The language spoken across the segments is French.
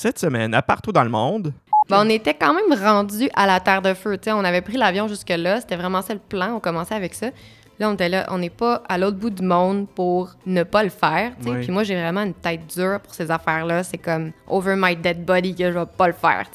Cette semaine, à partout dans le monde, Ben, on était quand même rendu à la Terre de Feu. on avait pris l'avion jusque-là. C'était vraiment ça le plan. On commençait avec ça. Là, on était là. On n'est pas à l'autre bout du monde pour ne pas le faire. Oui. Puis moi, j'ai vraiment une tête dure pour ces affaires-là. C'est comme over my dead body que je vais pas le faire.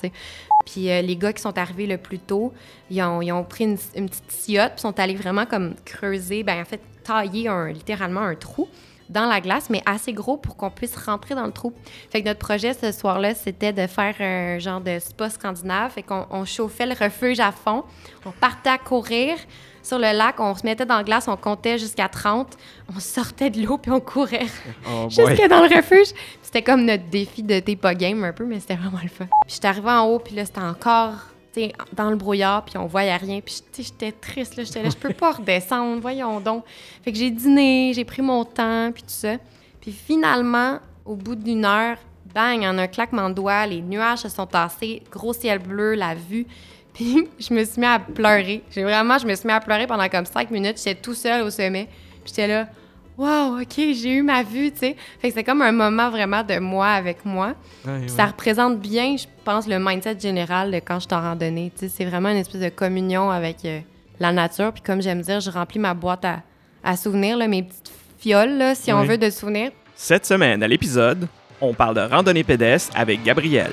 Puis euh, les gars qui sont arrivés le plus tôt, ils ont, ils ont pris une, une petite sciyotte puis sont allés vraiment comme creuser, ben en fait, tailler un, littéralement un trou dans la glace, mais assez gros pour qu'on puisse rentrer dans le trou. Fait que notre projet ce soir-là, c'était de faire un genre de spa scandinave. Fait qu'on on chauffait le refuge à fond. On partait à courir sur le lac. On se mettait dans la glace, on comptait jusqu'à 30. On sortait de l'eau puis on courait oh boy. jusque dans le refuge. C'était comme notre défi de T'es pas game un peu, mais c'était vraiment le fun. Puis j'étais arrivée en haut, puis là, c'était encore dans le brouillard, puis on voyait rien. Puis j'étais triste, là. J'étais là, je peux pas redescendre, voyons donc. Fait que j'ai dîné, j'ai pris mon temps, puis tout ça. Puis finalement, au bout d'une heure, bang, en un claquement de doigts, les nuages se sont tassés, gros ciel bleu, la vue. Puis je me suis mis à pleurer. Vraiment, je me suis mis à pleurer pendant comme cinq minutes. J'étais tout seul au sommet. J'étais là, wow, OK, j'ai eu ma vue, tu sais. Fait que c'est comme un moment vraiment de moi avec moi. Puis ouais. ça représente bien, je pense, le mindset général de quand je suis en randonnée. Tu sais, c'est vraiment une espèce de communion avec euh, la nature. Puis comme j'aime dire, je remplis ma boîte à, à souvenirs, là, mes petites fioles, là, si on Oui. veut, de souvenirs. Cette semaine, à l'épisode, on parle de randonnée pédestre avec Gabriel.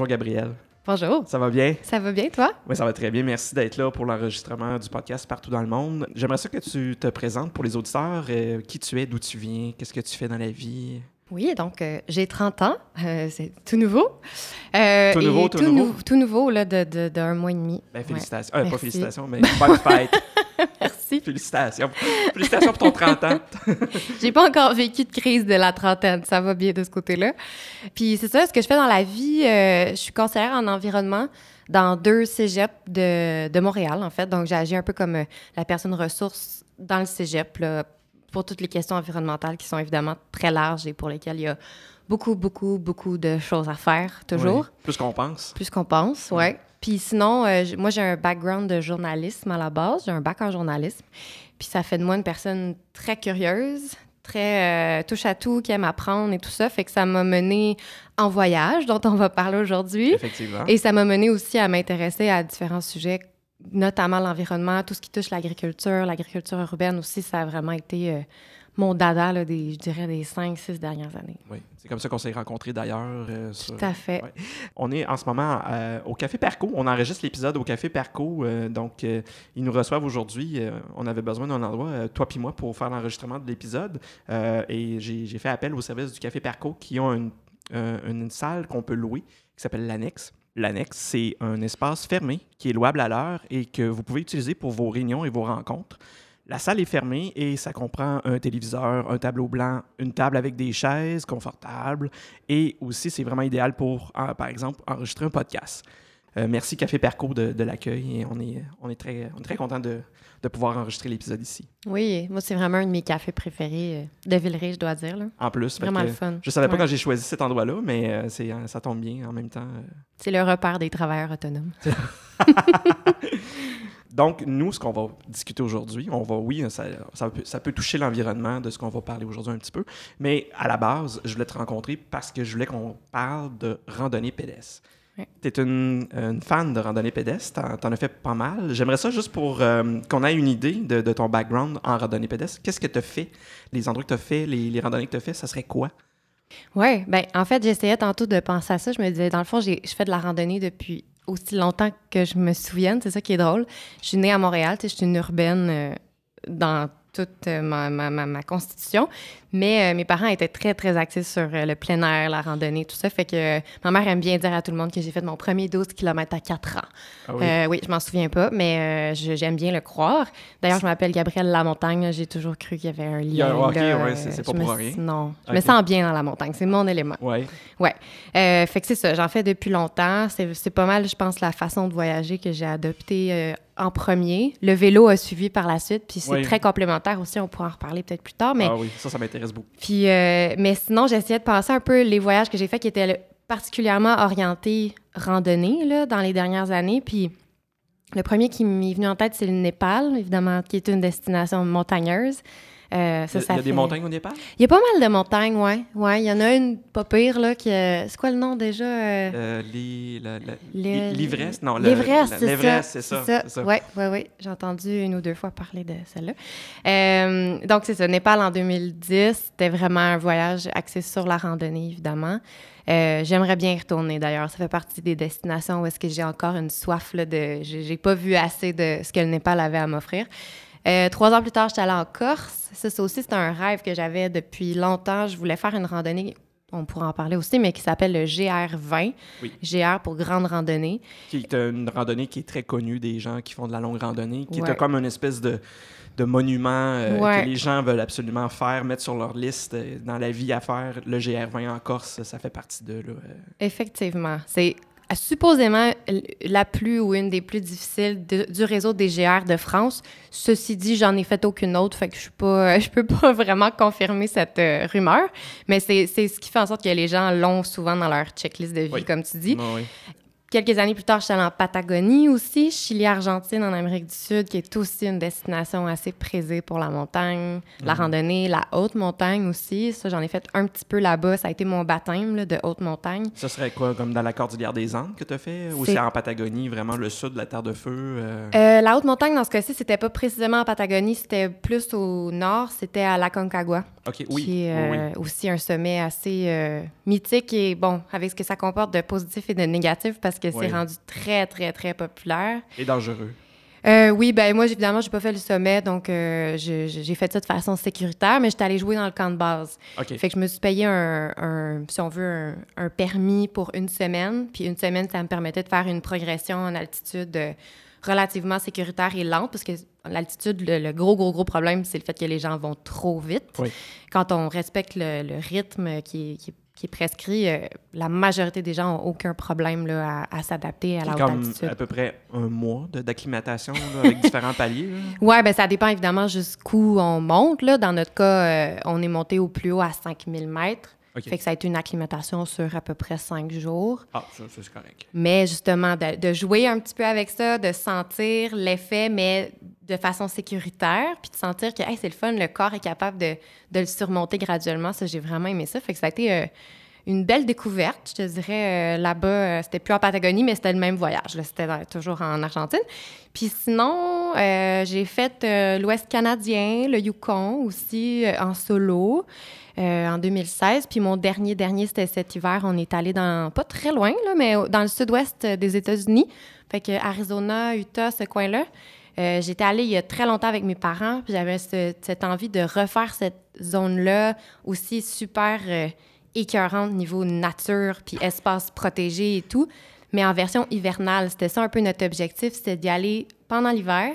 Bonjour Gabriel, Bonjour. ça va bien? Ça va bien, toi? Oui, ça va très bien. Merci d'être là pour l'enregistrement du podcast partout dans le monde. J'aimerais ça que tu te présentes pour les auditeurs. euh, qui tu es, d'où tu viens, qu'est-ce que tu fais dans la vie? Oui, donc euh, j'ai 30 ans. Euh, c'est tout nouveau. Euh, Tout nouveau, et tout nouveau? nou- tout nouveau, là, de, de- d'un mois et demi. Ben, félicitations. Pas félicitations, mais bonne fête. Merci. Félicitations. Félicitations pour ton 30 ans. J'ai pas encore vécu de crise de la trentaine. Ça va bien de ce côté-là. Puis c'est ça, ce que je fais dans la vie, euh, je suis conseillère en environnement dans deux cégeps de, de Montréal, en fait. Donc, j'agis un peu comme euh, la personne ressource dans le cégep, là, pour toutes les questions environnementales qui sont évidemment très larges et pour lesquelles il y a beaucoup, beaucoup, beaucoup de choses à faire, toujours. Oui, plus qu'on pense. Plus qu'on pense, ouais. Puis sinon, euh, moi, j'ai un background de journalisme à la base. J'ai un bac en journalisme. Puis ça fait de moi une personne très curieuse, très euh, touche à tout, qui aime apprendre et tout ça. Fait que ça m'a mené en voyage, dont on va parler aujourd'hui. Effectivement. Et ça m'a mené aussi à m'intéresser à différents sujets, notamment l'environnement, tout ce qui touche l'agriculture, l'agriculture urbaine aussi. Ça a vraiment été euh, mon dada, là, des, je dirais, des cinq, six dernières années. Oui, c'est comme ça qu'on s'est rencontrés d'ailleurs. euh, sur- Tout à fait. Ouais. On est en ce moment euh, au Café Perco. On enregistre l'épisode au Café Perco. euh, donc, ils nous reçoivent aujourd'hui. On avait besoin d'un endroit, toi puis moi, pour faire l'enregistrement de l'épisode. Et j'ai fait appel au service du Café Perco qui ont une, une salle qu'on peut louer qui s'appelle l'Annexe. L'Annexe, c'est un espace fermé qui est louable à l'heure et que vous pouvez utiliser pour vos réunions et vos rencontres. La salle est fermée et ça comprend un téléviseur, un tableau blanc, une table avec des chaises confortables et aussi c'est vraiment idéal pour, par exemple, enregistrer un podcast. Euh, merci Café Perco de, de l'accueil et on est, on est très, on est très content de, de pouvoir enregistrer l'épisode ici. Oui, moi, c'est vraiment un de mes cafés préférés euh, de Villeray, je dois dire. Là. En plus, Vraiment que le fun. je savais pas Ouais. quand j'ai choisi cet endroit-là, mais euh, c'est, ça tombe bien en même temps. C'est le repère des travailleurs autonomes. Donc, nous, ce qu'on va discuter aujourd'hui, on va, oui, ça, ça peut, ça peut toucher l'environnement de ce qu'on va parler aujourd'hui un petit peu, mais à la base, je voulais te rencontrer parce que je voulais qu'on parle de randonnée pédestre. Tu es une, une fan de randonnée pédestre, t'en, t'en as fait pas mal. J'aimerais ça juste pour euh, qu'on ait une idée de, de ton background en randonnée pédestre. Qu'est-ce que tu as fait? Les endroits que tu as fait, les, les randonnées que tu as fait, ça serait quoi? Oui, ben en fait, j'essayais tantôt de penser à ça. Je me disais, dans le fond, j'ai, je fais de la randonnée depuis aussi longtemps que je me souvienne. C'est ça qui est drôle. Je suis née à Montréal, je suis une urbaine euh, dans toute euh, ma, ma, ma, ma constitution. Mais euh, mes parents étaient très, très actifs sur euh, le plein air, la randonnée, tout ça. Fait que euh, ma mère aime bien dire à tout le monde que j'ai fait mon premier 12 km à 4 ans. Ah oui, oui je m'en souviens pas, mais j'aime bien le croire. D'ailleurs, je m'appelle Gabrielle Lamontagne. J'ai toujours cru qu'il y avait un lien. Il y a- ok, là. ouais, c'est- pas pour rien. Non, je me sens bien dans la montagne. C'est mon élément. Ouais. Ouais. Fait que c'est ça. J'en fais depuis longtemps. C'est c'est pas mal, je pense, la façon de voyager que j'ai adoptée en premier. Le vélo a suivi par la suite, puis c'est Oui. très complémentaire aussi. On pourra en reparler peut-être plus tard. Mais, Ah oui, ça, ça m'intéresse beaucoup. puis, euh, mais sinon, j'essayais de penser un peu les voyages que j'ai faits qui étaient particulièrement orientés randonnée là, dans les dernières années. Puis le premier qui m'est venu en tête, c'est le Népal, évidemment, qui est une destination montagneuse. Euh, ça, Il y a, ça y a des fait- montagnes au Népal? Il y a pas mal de montagnes, ouais. Ouais, il y en a une pas pire, là, qui... euh, C'est quoi le nom, déjà? euh? Euh, L'Ivresse? Non, la- c'est ça. c'est ça. Oui, oui, oui. J'ai entendu une ou deux fois parler de celle-là. Euh, donc, c'est ça. Népal en 2010. C'était vraiment un voyage axé sur la randonnée, évidemment. Euh, J'aimerais bien y retourner, d'ailleurs. Ça fait partie des destinations où est-ce que j'ai encore une soif là, de... J'ai pas vu assez de ce que le Népal avait à m'offrir. Euh, trois ans plus tard, j'étais allée en Corse. Ça, ça aussi, c'était un rêve que j'avais depuis longtemps. Je voulais faire une randonnée, on pourra en parler aussi, mais qui s'appelle le GR20. Oui. GR pour grande randonnée. Qui est une randonnée qui est très connue des gens qui font de la longue randonnée, qui Ouais. est comme une espèce de, de monument euh, Ouais. que les gens veulent absolument faire, mettre sur leur liste euh, dans la vie à faire. Le GR20 en Corse, ça fait partie de là. euh. Effectivement. C'est supposément la plus ou une des plus difficiles de- du réseau des GR de France. Ceci dit, j'en ai fait aucune autre, fait que je suis pas, je peux pas vraiment confirmer cette euh, rumeur, mais c'est ce qui fait en sorte que les gens l'ont souvent dans leur checklist de vie, Oui. comme tu dis. Ah oui. Quelques années plus tard, je suis allée en Patagonie aussi, Chili-Argentine en Amérique du Sud, qui est aussi une destination assez prisée pour la montagne, la Mhm. randonnée, la haute montagne aussi. Ça, j'en ai fait un petit peu là-bas. Ça a été mon baptême là, de haute montagne. Ça serait quoi, comme dans la Cordillère des Andes que tu as fait? Ou C'est- en Patagonie, vraiment le sud de la Terre de Feu? euh? Euh, la haute montagne, dans ce cas-ci, c'était pas précisément en Patagonie, c'était plus au nord, c'était à la Concagua, OK, oui. qui est oui, oui. euh, aussi un sommet assez mythique et bon, avec ce que ça comporte de positif et de négatif, parce que c'est rendu très, très, très populaire. Et dangereux. Euh, oui, ben moi, évidemment, j'ai pas fait le sommet, donc euh, j'ai fait ça de façon sécuritaire, mais j'étais allée jouer dans le camp de base. OK. Fait que je me suis payé un, un- si on veut, un, un permis pour une semaine. Puis une semaine, ça me permettait de faire une progression en altitude euh, relativement sécuritaire et lente, parce que l'altitude, le, le gros, gros, gros problème, c'est le fait que les gens vont trop vite. Oui. Quand on respecte le, le rythme qui est, qui est- qui est prescrit, euh, la majorité des gens n'ont aucun problème là, à, à s'adapter à la haute comme altitude. à peu près un mois d'acclimatation avec différents paliers. Ouais, ben ça dépend évidemment jusqu'où on monte. Là. Dans notre cas, euh, on est monté au plus haut à 5000 mètres. OK. Fait que ça a été une acclimatation sur à peu près cinq jours. Ah, ça, ça, c'est correct. Mais justement, de, de jouer un petit peu avec ça, de sentir l'effet, mais de façon sécuritaire, puis de sentir que hey, c'est le fun, le corps est capable de, de le surmonter graduellement. Ça, j'ai vraiment aimé ça. Fait que ça a été euh, une belle découverte, je te dirais. euh, Là-bas, euh, c'était plus en Patagonie, mais c'était le même voyage. C'était toujours en Argentine. Puis sinon, euh, j'ai fait l'Ouest canadien, le Yukon aussi, en solo. en 2016. Puis mon dernier, dernier, c'était cet hiver. On est allé dans, pas très loin, là, mais dans le sud-ouest des États-Unis. Fait que Arizona, Utah, ce coin-là. J'étais allée il y a très longtemps avec mes parents, puis j'avais ce- cette envie de refaire cette zone-là aussi super écœurante niveau nature, puis espace protégé et tout, mais en version hivernale. C'était ça un peu notre objectif, c'était d'y aller pendant l'hiver,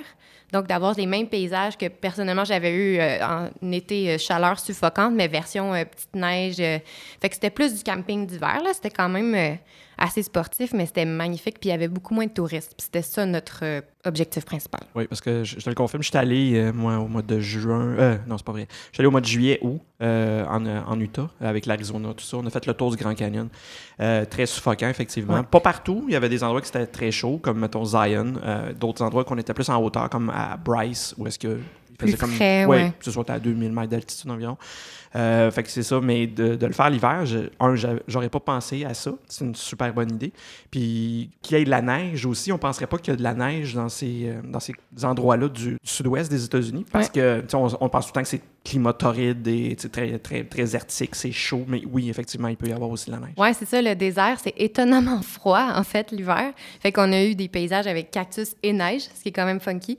donc d'avoir les mêmes paysages que personnellement j'avais eu euh, en été euh, chaleur suffocante, mais version euh, petite neige. fait que c'était plus du camping d'hiver, là. C'était quand même assez sportif, mais c'était magnifique, puis il y avait beaucoup moins de touristes. Puis c'était ça notre objectif principal. Oui, parce que je, je te le confirme, je suis allé, euh, moi, au mois de juin. Euh, non, c'est pas vrai. Je suis allé au mois de juillet, août, euh, en, euh, en Utah, avec l'Arizona, tout ça. On a fait le tour du Grand Canyon. Très suffocant, effectivement. Ouais. Pas partout. Il y avait des endroits qui étaient très chauds, comme, mettons, Zion. D'autres endroits qu'on était plus en hauteur, comme à Bryce, où est-ce que. Plus faisait comme, frais, ouais. que ce soit à 2000 mètres d'altitude environ. Euh, fait que c'est ça, mais de, de le faire l'hiver, je- un, j'a- j'aurais pas pensé à ça. C'est une super bonne idée. Puis qu'il y ait de la neige aussi, on penserait pas qu'il y a de la neige dans ces, euh, dans ces endroits-là du, du sud-ouest des États-Unis. Parce Ouais. que on, on pense tout le temps que c'est climat torride et très, très, très arctique, c'est chaud. Mais oui, effectivement, il peut y avoir aussi de la neige. Ouais, c'est ça, le désert, c'est étonnamment froid, en fait, l'hiver. Fait qu'on a eu des paysages avec cactus et neige, ce qui est quand même funky.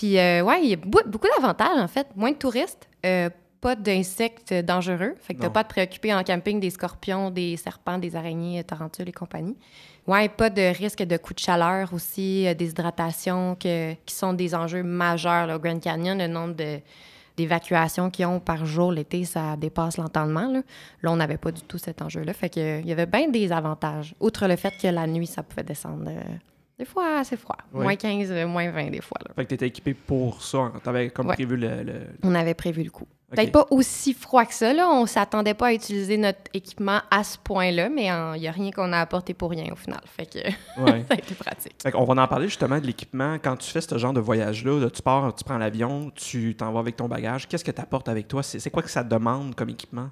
Puis, euh, ouais, il y a beaucoup d'avantages, en fait. Moins de touristes, euh, pas d'insectes dangereux. Fait que t'as pas à te préoccuper en camping des scorpions, des serpents, des araignées, tarentules et compagnie. Ouais, pas de risque de coups de chaleur aussi, euh, déshydratation, que, qui sont des enjeux majeurs là, au Grand Canyon. Le nombre de d'évacuations qu'ils ont par jour l'été, ça dépasse l'entendement. Là, Là, on n'avait pas du tout cet enjeu-là. Fait que, euh, il y avait bien des avantages. Outre le fait que la nuit, ça pouvait descendre euh, Des fois, assez froid. Ouais. Moins 15, euh, moins 20 des fois. là. Fait que tu étais équipé pour ça. Tu avais comme Ouais. prévu le. le- On avait prévu le coup. Ok. Peut-être pas aussi froid que ça, là. On s'attendait pas à utiliser notre équipement à ce point-là, mais il n'y a rien qu'on a apporté pour rien au final. Fait que Ouais. ça a été pratique. Fait qu'on va en parler justement de l'équipement. Quand tu fais ce genre de voyage-là, là, tu pars, tu prends l'avion, tu t'en vas avec ton bagage. Qu'est-ce que tu apportes avec toi? C'est c'est quoi que ça te demande comme équipement?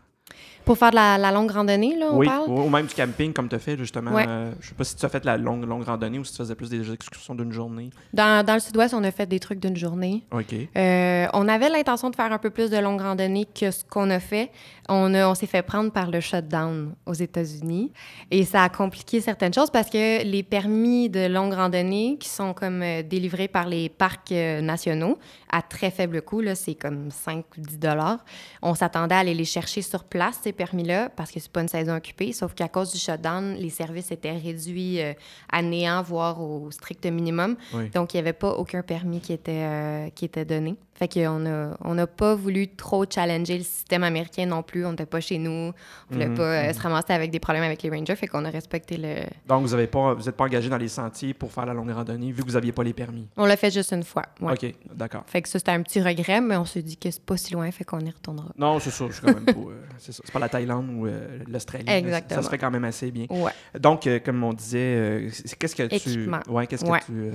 Pour faire de la, la longue randonnée, là, on oui, parle? ou même du camping comme tu as fait justement. Ouais. Euh, je sais pas si tu as fait la longue, longue randonnée ou si tu faisais plus des excursions d'une journée. Dans, dans le sud-ouest, on a fait des trucs d'une journée. OK. Euh, on avait l'intention de faire un peu plus de longue randonnée que ce qu'on a fait. On, a- on s'est fait prendre par le shutdown aux États-Unis et ça a compliqué certaines choses parce que les permis de longue randonnée qui sont comme euh, délivrés par les parcs euh, nationaux à très faible coût, là, c'est comme 5 ou 10 dollars. On s'attendait à aller les chercher sur place, permis-là, parce que c'est pas une saison occupée, sauf qu'à cause du shutdown, les services étaient réduits euh, à néant, voire au strict minimum. Oui. Donc, il n'y avait pas aucun permis qui était, euh, qui était donné. Fait qu'on a, on n'a pas voulu trop challenger le système américain non plus. On n'était pas chez nous. On voulait Mhm, pas euh, se ramasser avec des problèmes avec les rangers. Fait qu'on a respecté le... Donc, vous n'êtes pas, vous êtes pas engagé dans les sentiers pour faire la longue randonnée vu que vous n'aviez pas les permis? On l'a fait juste une fois. ouais. OK, d'accord. Fait que ça, c'était un petit regret, mais on s'est dit que c'est pas si loin, fait qu'on y retournera. Non, c'est ça. Je suis quand même pas. euh, c'est ça. C'est pas la Thaïlande ou euh, l'Australie. Exactement. Ça se fait quand même assez bien. Ouais. Donc, euh, comme on disait, euh, qu'est-ce que tu. Équipement. Ouais, qu'est-ce Ouais. que tu.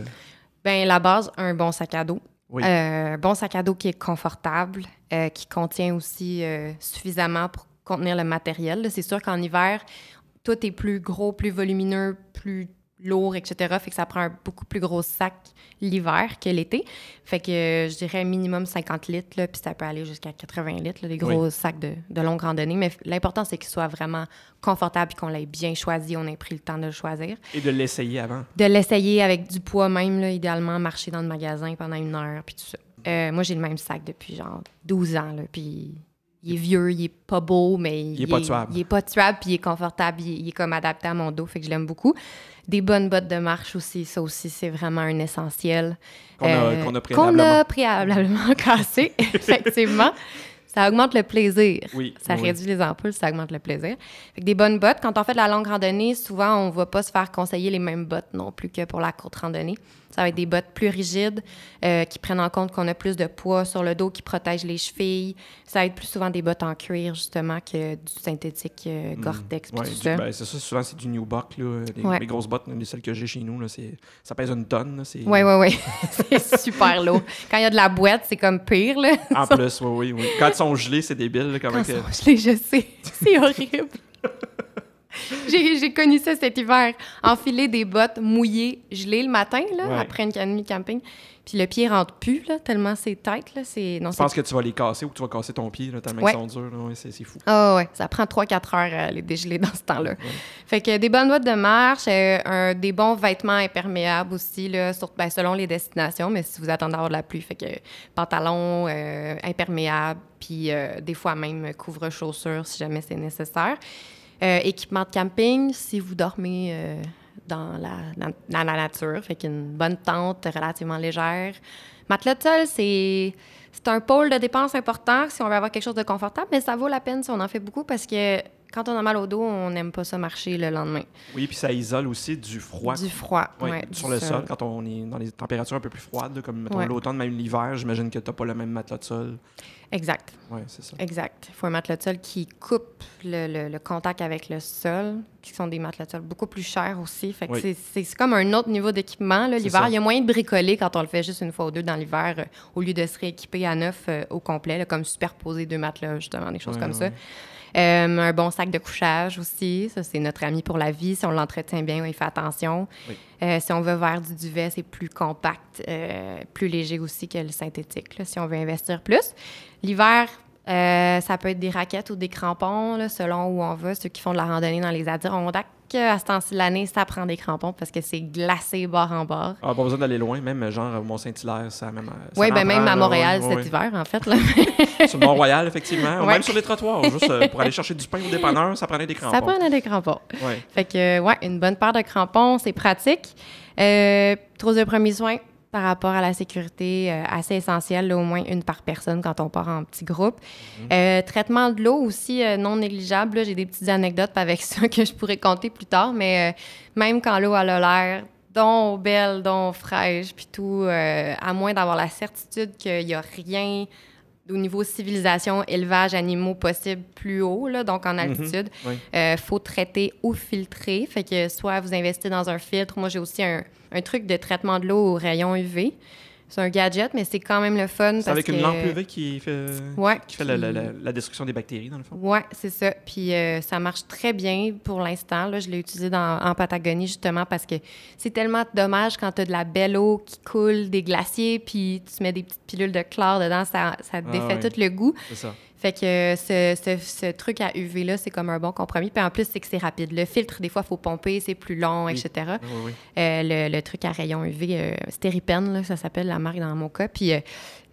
Ben la base, un bon sac à dos. Oui. Euh, bon sac à dos qui est confortable, euh, qui contient aussi euh, suffisamment pour contenir le matériel. C'est sûr qu'en hiver, tout est plus gros, plus volumineux, plus lourd, etc. Fait que ça prend un beaucoup plus gros sac l'hiver que l'été. Fait que euh, je dirais minimum 50 litres, là, puis ça peut aller jusqu'à 80 litres, là, les gros sacs de, de longue randonnée. Mais l'important, c'est qu'il soit vraiment confortable et qu'on l'ait bien choisi, on ait pris le temps de le choisir. Et de l'essayer avant. De l'essayer avec du poids même, là, idéalement, marcher dans le magasin pendant une heure, puis tout ça. Euh, moi, j'ai le même sac depuis genre 12 ans, là, puis il est vieux, il est pas beau, mais il, est pas tuable. Il est pas tuable, puis il est confortable, il est, il est comme adapté à mon dos, fait que je l'aime beaucoup. Des bonnes bottes de marche aussi, ça aussi, c'est vraiment un essentiel. Qu'on a, Euh, a qu'on a préalablement cassé, effectivement. Ça augmente le plaisir. Oui, Ça oui. réduit les ampoules, ça augmente le plaisir. Fait que des bonnes bottes. Quand on fait de la longue randonnée, souvent, on ne va pas se faire conseiller les mêmes bottes non plus que pour la courte randonnée. Ça va être des bottes plus rigides, euh, qui prennent en compte qu'on a plus de poids sur le dos, qui protègent les chevilles. Ça va être plus souvent des bottes en cuir, justement, que du synthétique euh, Gore-Tex Ouais, du- ça. ben, c'est ça, souvent c'est du New Buck. Là, les, Ouais. les grosses bottes, les celles que j'ai chez nous, là, ça pèse une tonne. Oui, oui, oui. c'est super lourd. Quand il y a de la boîte, c'est comme pire, là. En plus, oui, oui, oui. Quand sont gelés, c'est débile. Quand ils sont gelés, je sais. C'est horrible. J'ai connu ça cet hiver. Enfiler des bottes mouillées, gelées le matin, là, Ouais. après une nuit de camping. Puis le pied rentre plus, là, tellement c'est tête. Là, c'est... Non, Je pense que tu vas les casser ou que tu vas casser ton pied, là, tellement Ouais. ils sont durs. ouais, c'est, c'est fou. Ah ouais, ça prend 3-4 heures à les dégeler dans ce temps-là. Fait que des bonnes bottes de marche, euh, un- des bons vêtements imperméables aussi, là, sur- ben, selon les destinations, mais si vous attendez d'avoir de la pluie, fait que pantalons euh, imperméables, puis euh, des fois même couvre-chaussures si jamais c'est nécessaire. Euh, équipement de camping, si vous dormez dans, la, dans, dans la nature, fait qu'une bonne tente relativement légère. Matelas de sol, c'est c'est un pôle de dépenses important si on veut avoir quelque chose de confortable, mais ça vaut la peine si on en fait beaucoup parce que quand on a mal au dos, on n'aime pas ça marcher le lendemain. Oui, puis ça isole aussi du froid. Du froid, ouais, sur le sol, quand on est dans les températures un peu plus froides, comme mettons, Ouais. l'automne, même l'hiver, j'imagine que tu n'as pas le même matelas de sol. Exact, Oui, c'est ça. exact. Il faut un matelas de sol qui coupe le, le- le contact avec le sol, qui sont des matelas de sol beaucoup plus chers aussi. Fait que Oui. c'est- comme un autre niveau d'équipement. L'hiver, il y a moyen de bricoler quand on le fait juste une fois ou deux dans l'hiver, euh, au lieu de se rééquiper à neuf euh, au complet, là, comme superposer deux matelas, justement, des choses Ouais, comme ouais. ça. Euh, un bon sac de couchage aussi. Ça, c'est notre ami pour la vie. Si on l'entretient bien, on y fait attention. Oui. Euh, si on veut vers du duvet, c'est plus compact, euh, plus léger aussi que le synthétique, là, si on veut investir plus. L'hiver, ça peut être des raquettes ou des crampons, là, selon où on va. Ceux qui font de la randonnée dans les Adirondacks, à ce temps-ci de l'année, ça prend des crampons parce que c'est glacé bord en bord. Ah, pas besoin d'aller loin, même genre Mont-Saint-Hilaire, ça même. ça Oui, en ben même à là, Montréal ouais, cet ouais. hiver, en fait. Là. Sur le Mont-Royal, effectivement. Ou même sur les trottoirs, juste euh, pour aller chercher du pain au dépanneur, ça prenait des crampons. ça prend des crampons. Ouais. Fait que, ouais, une bonne paire de crampons, c'est pratique. Euh, de premiers soins par rapport à la sécurité, euh, assez essentiel, là, au moins une par personne quand on part en petit groupe. Euh, traitement de l'eau aussi euh, non négligeable. J'ai des petites anecdotes avec ça que je pourrais compter plus tard, mais même quand l'eau a l'air donc belle, donc fraîche, puis tout, à moins d'avoir la certitude qu'il n'y a rien au niveau civilisation, élevage, animaux possible plus haut, là, donc en altitude. Oui. Euh, faut traiter ou filtrer. Fait que soit vous investissez dans un filtre. Moi, j'ai aussi un, un truc de traitement de l'eau au rayon UV. C'est un gadget, mais c'est quand même le fun. C'est parce avec une lampe UV qui fait, Ouais, qui fait la, la- puis- la- la destruction des bactéries, dans le fond. Ouais, c'est ça. Puis euh, ça marche très bien pour l'instant. Là, je l'ai utilisé dans- en Patagonie justement parce que c'est tellement dommage quand tu as de la belle eau qui coule, des glaciers, puis tu mets des petites pilules de chlore dedans, ça, ça défait Ah ouais. tout le goût. C'est ça. Fait que euh, ce, ce- ce truc à UV là, c'est comme un bon compromis. Puis en plus, c'est que c'est rapide. Le filtre, des fois, il faut pomper, c'est plus long, Oui. etc. Oui, oui. Euh, le, le truc à rayon UV, euh, Stéripen, là, ça s'appelle la marque dans mon cas. Puis euh,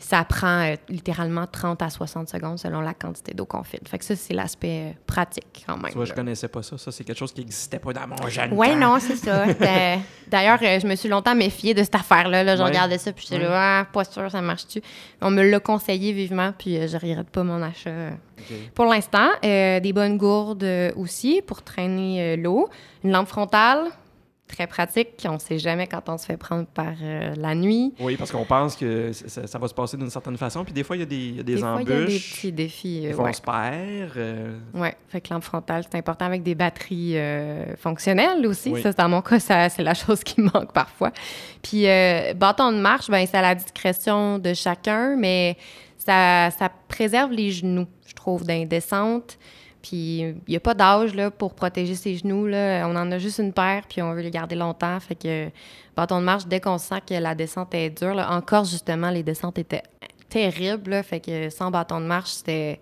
ça prend euh, littéralement 30 à 60 secondes selon la quantité d'eau qu'on filtre. Fait que ça, c'est l'aspect euh, pratique quand même. Tu vois, je connaissais pas ça. Ça, c'est quelque chose qui n'existait pas dans mon jeune Ouais, temps. non, c'est ça. Ben, D'ailleurs, euh, je me suis longtemps méfiée de cette affaire-là. Là. Je Ouais. regardais ça, puis j'étais là, ah, pas sûr, ça marche-tu? On me l'a conseillé vivement, puis je regrette pas mon achat. Pour l'instant, des bonnes gourdes aussi pour traîner l'eau. Une lampe frontale, très pratique. On ne sait jamais quand on se fait prendre par euh, la nuit. Oui, parce qu'on pense que ça, ça va se passer d'une certaine façon. Puis des fois, il y a des, y a des, Des fois, il y a des embûches. petits défis. Euh, ouais. on se perd. euh, Ouais, fait que lampe frontale, c'est important avec des batteries euh, fonctionnelles aussi. Oui. Ça, dans mon cas, c'est la chose qui manque parfois. Puis, euh, bâton de marche, ben, c'est à la discrétion de chacun, mais ça, ça préserve les genoux, je trouve, descentes. Puis, il n'y a pas d'âge pour protéger ses genoux. Là. On en a juste une paire, puis on veut les garder longtemps. Fait que, bâton de marche, dès qu'on sent que la descente est dure, là, en Corse, justement, les descentes étaient terribles. fait que sans bâton de marche, c'était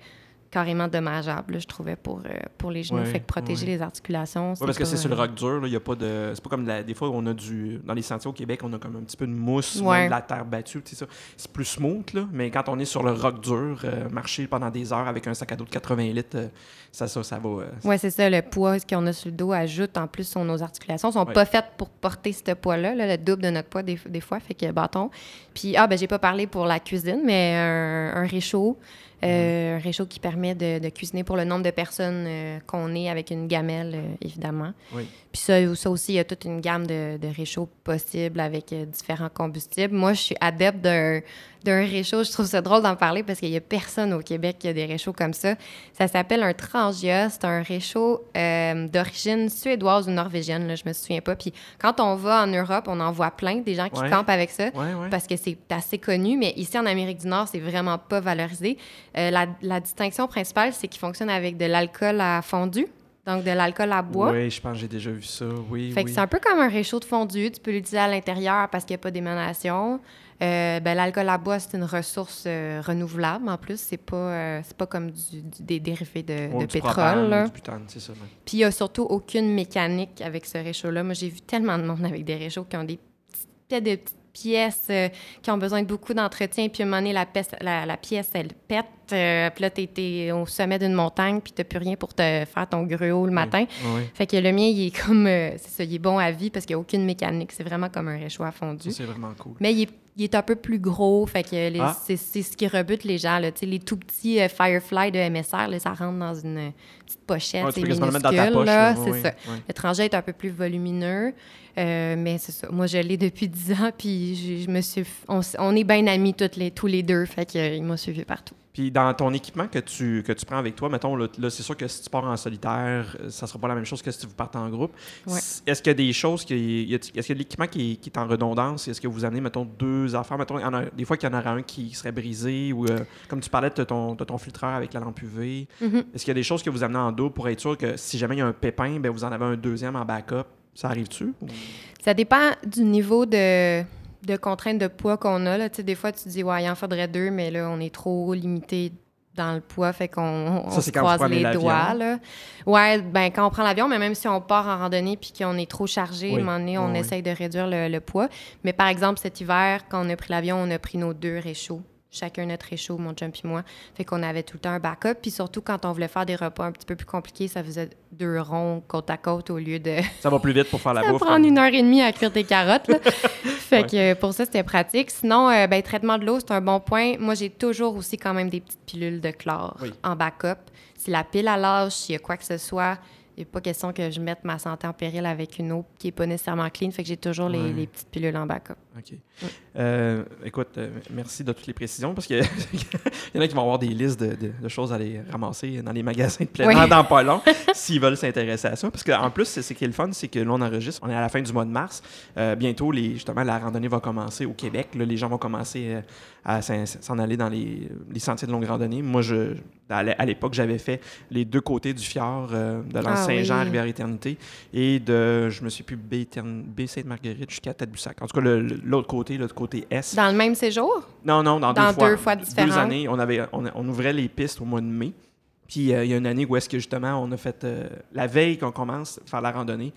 carrément dommageable, là, je trouvais, pour, euh, pour les genoux. Ouais, fait que protéger ouais. les articulations, Oui, parce que c'est sur le euh, rock dur, il y a pas de. C'est pas comme la- des fois on a du. Dans les sentiers au Québec, on a comme un petit peu de mousse, Ouais. de la terre battue, ça. C'est plus smooth, là. Mais quand on est sur le rock dur, euh, marcher pendant des heures avec un sac à dos de 80 litres, euh, ça, ça, ça va. Oui, c'est ça. Le poids qu'on a sur le dos ajoute en plus sur nos articulations. Sont pas faites pour porter ce poids-là, là, le double de notre poids des, des fois. Fait que bâton. Puis, ah, ben, j'ai pas parlé pour la cuisine, mais un, un réchaud. Euh, Un réchaud qui permet de, de cuisiner pour le nombre de personnes euh, qu'on est avec une gamelle, euh, évidemment. Oui. Puis ça, ça aussi, il y a toute une gamme de, de réchauds possibles avec différents combustibles. Moi, je suis adepte d'un, d'un réchaud. Je trouve ça drôle d'en parler parce qu'il n'y a personne au Québec qui a des réchauds comme ça. Ça s'appelle un Trangia. C'est un réchaud euh, d'origine suédoise ou norvégienne, là, je me souviens pas. Puis quand on va en Europe, on en voit plein, des gens qui Ouais. campent avec ça Ouais, ouais. parce que c'est assez connu, mais ici en Amérique du Nord, c'est vraiment pas valorisé. Euh, la, la distinction principale, c'est qu'il fonctionne avec de l'alcool à fondu, donc de l'alcool à bois. Oui, je pense que j'ai déjà vu ça. Oui, Fait que oui. c'est un peu comme un réchaud de fondu. Tu peux l'utiliser à l'intérieur parce qu'il n'y a pas d'émanation. Euh, ben, l'alcool à bois, c'est une ressource euh, renouvelable en plus. C'est pas, euh, c'est pas comme du- du- des dérivés de, Ou de du pétrole. propane, là. du butane, c'est ça. Puis il n'y a surtout aucune mécanique avec ce réchaud-là. Moi, j'ai vu tellement de monde avec des réchauds qui ont des petites, des petites pièces euh, qui ont besoin de beaucoup d'entretien. Puis à un moment donné, la, pièce, la, la pièce, elle pète. puis là, tu es, au sommet d'une montagne, puis tu plus rien pour te faire ton gruau le matin. Oui, oui. Fait que le mien, il est comme. c'est ça, il est bon à vie parce qu'il n'y a aucune mécanique. C'est vraiment comme un réchaud à fondu. C'est vraiment cool. Mais il est, il est un peu plus gros. Fait que Ah. c'est, ce qui rebute les gens. Là. Les tout petits euh, Firefly de MSR, là, ça rentre dans une euh, petite pochette. Ouais, c'est minuscule, poche. là, c'est Oui, ça. oui. Le trajet est un peu plus volumineux. euh, mais c'est ça. Moi, je l'ai depuis 10 ans. Puis je, je me suis. On est bien amis toutes les, tous les deux. Fait qu'il m'a suivi partout. Puis dans ton équipement que tu, que tu prends avec toi, mettons, là, là, c'est sûr que si tu pars en solitaire, euh, ça sera pas la même chose que si vous partez en groupe. Ouais. Est-ce qu'il y a des choses, qui, est-ce qu'il y a de l'équipement qui, qui est en redondance? Est-ce que vous amenez, mettons, deux affaires? Mettons, en a, des fois qu'il y en aurait un qui serait brisé ou, euh, comme tu parlais de ton, de ton filtreur avec la lampe UV. Mhm. Est-ce qu'il y a des choses que vous amenez en dos pour être sûr que si jamais il y a un pépin, ben, vous en avez un deuxième en backup? Ça arrive-tu? Ou- Ça dépend du niveau de, de contrainte de poids qu'on a. Là. Des fois, tu te dis, ouais, il en faudrait deux, mais là, on est trop limité dans le poids, fait qu'on on Ça, se croise les doigts. Là. Ouais, ben quand on prend l'avion, mais même si on part en randonnée puis qu'on est trop chargé, Oui. à un moment donné, on Oui, oui. essaye de réduire le, le poids. Mais par exemple, cet hiver, quand on a pris l'avion, on a pris nos deux réchauds. Chacun notre réchaud, mon chum et moi. Fait qu'on avait tout le temps un backup. Puis surtout, quand on voulait faire des repas un petit peu plus compliqués, ça faisait deux ronds côte à côte au lieu de Ça va plus vite pour faire la ça bouffe. prend comme- une heure et demie à cuire tes carottes. là. fait Ouais. que euh, pour ça, c'était pratique. Sinon, euh, ben, traitement de l'eau, c'est un bon point. Moi, j'ai toujours aussi quand même des petites pilules de chlore Oui. en backup. Si la pile à lâche, s'il y a quoi que ce soit, il n'est pas question que je mette ma santé en péril avec une eau qui n'est pas nécessairement clean. Fait que j'ai toujours les petites pilules en backup. OK. Euh, écoute, euh, merci de toutes les précisions parce qu'il y en a qui vont avoir des listes de, de- de choses à aller ramasser dans les magasins de plein Oui. air dans pas long s'ils veulent s'intéresser à ça. Parce qu'en plus, c'est ce qui est le fun, c'est que là, on enregistre, on est à la fin du mois de mars. Euh, bientôt, les, justement, la randonnée va commencer au Québec. Là, les gens vont commencer à s'en aller dans les, les sentiers de longue randonnée. Moi, je, à l'é- à l'époque, j'avais fait les deux côtés du fjord de Ah l'Anse-Saint-Jean à oui. Rivière-Éternité et de, je me suis plus, Baie-Sainte-Marguerite jusqu'à Tadoussac. En tout cas, le- le- l'autre côté, l'autre côté Est. Dans le même séjour? Non, non, dans, Dans deux fois. deux fois différentes. Deux années, on, avait, on, on ouvrait les pistes au mois de mai. Puis euh, il y a une année où est-ce que justement, on a fait, euh, la veille qu'on commence à faire la randonnée,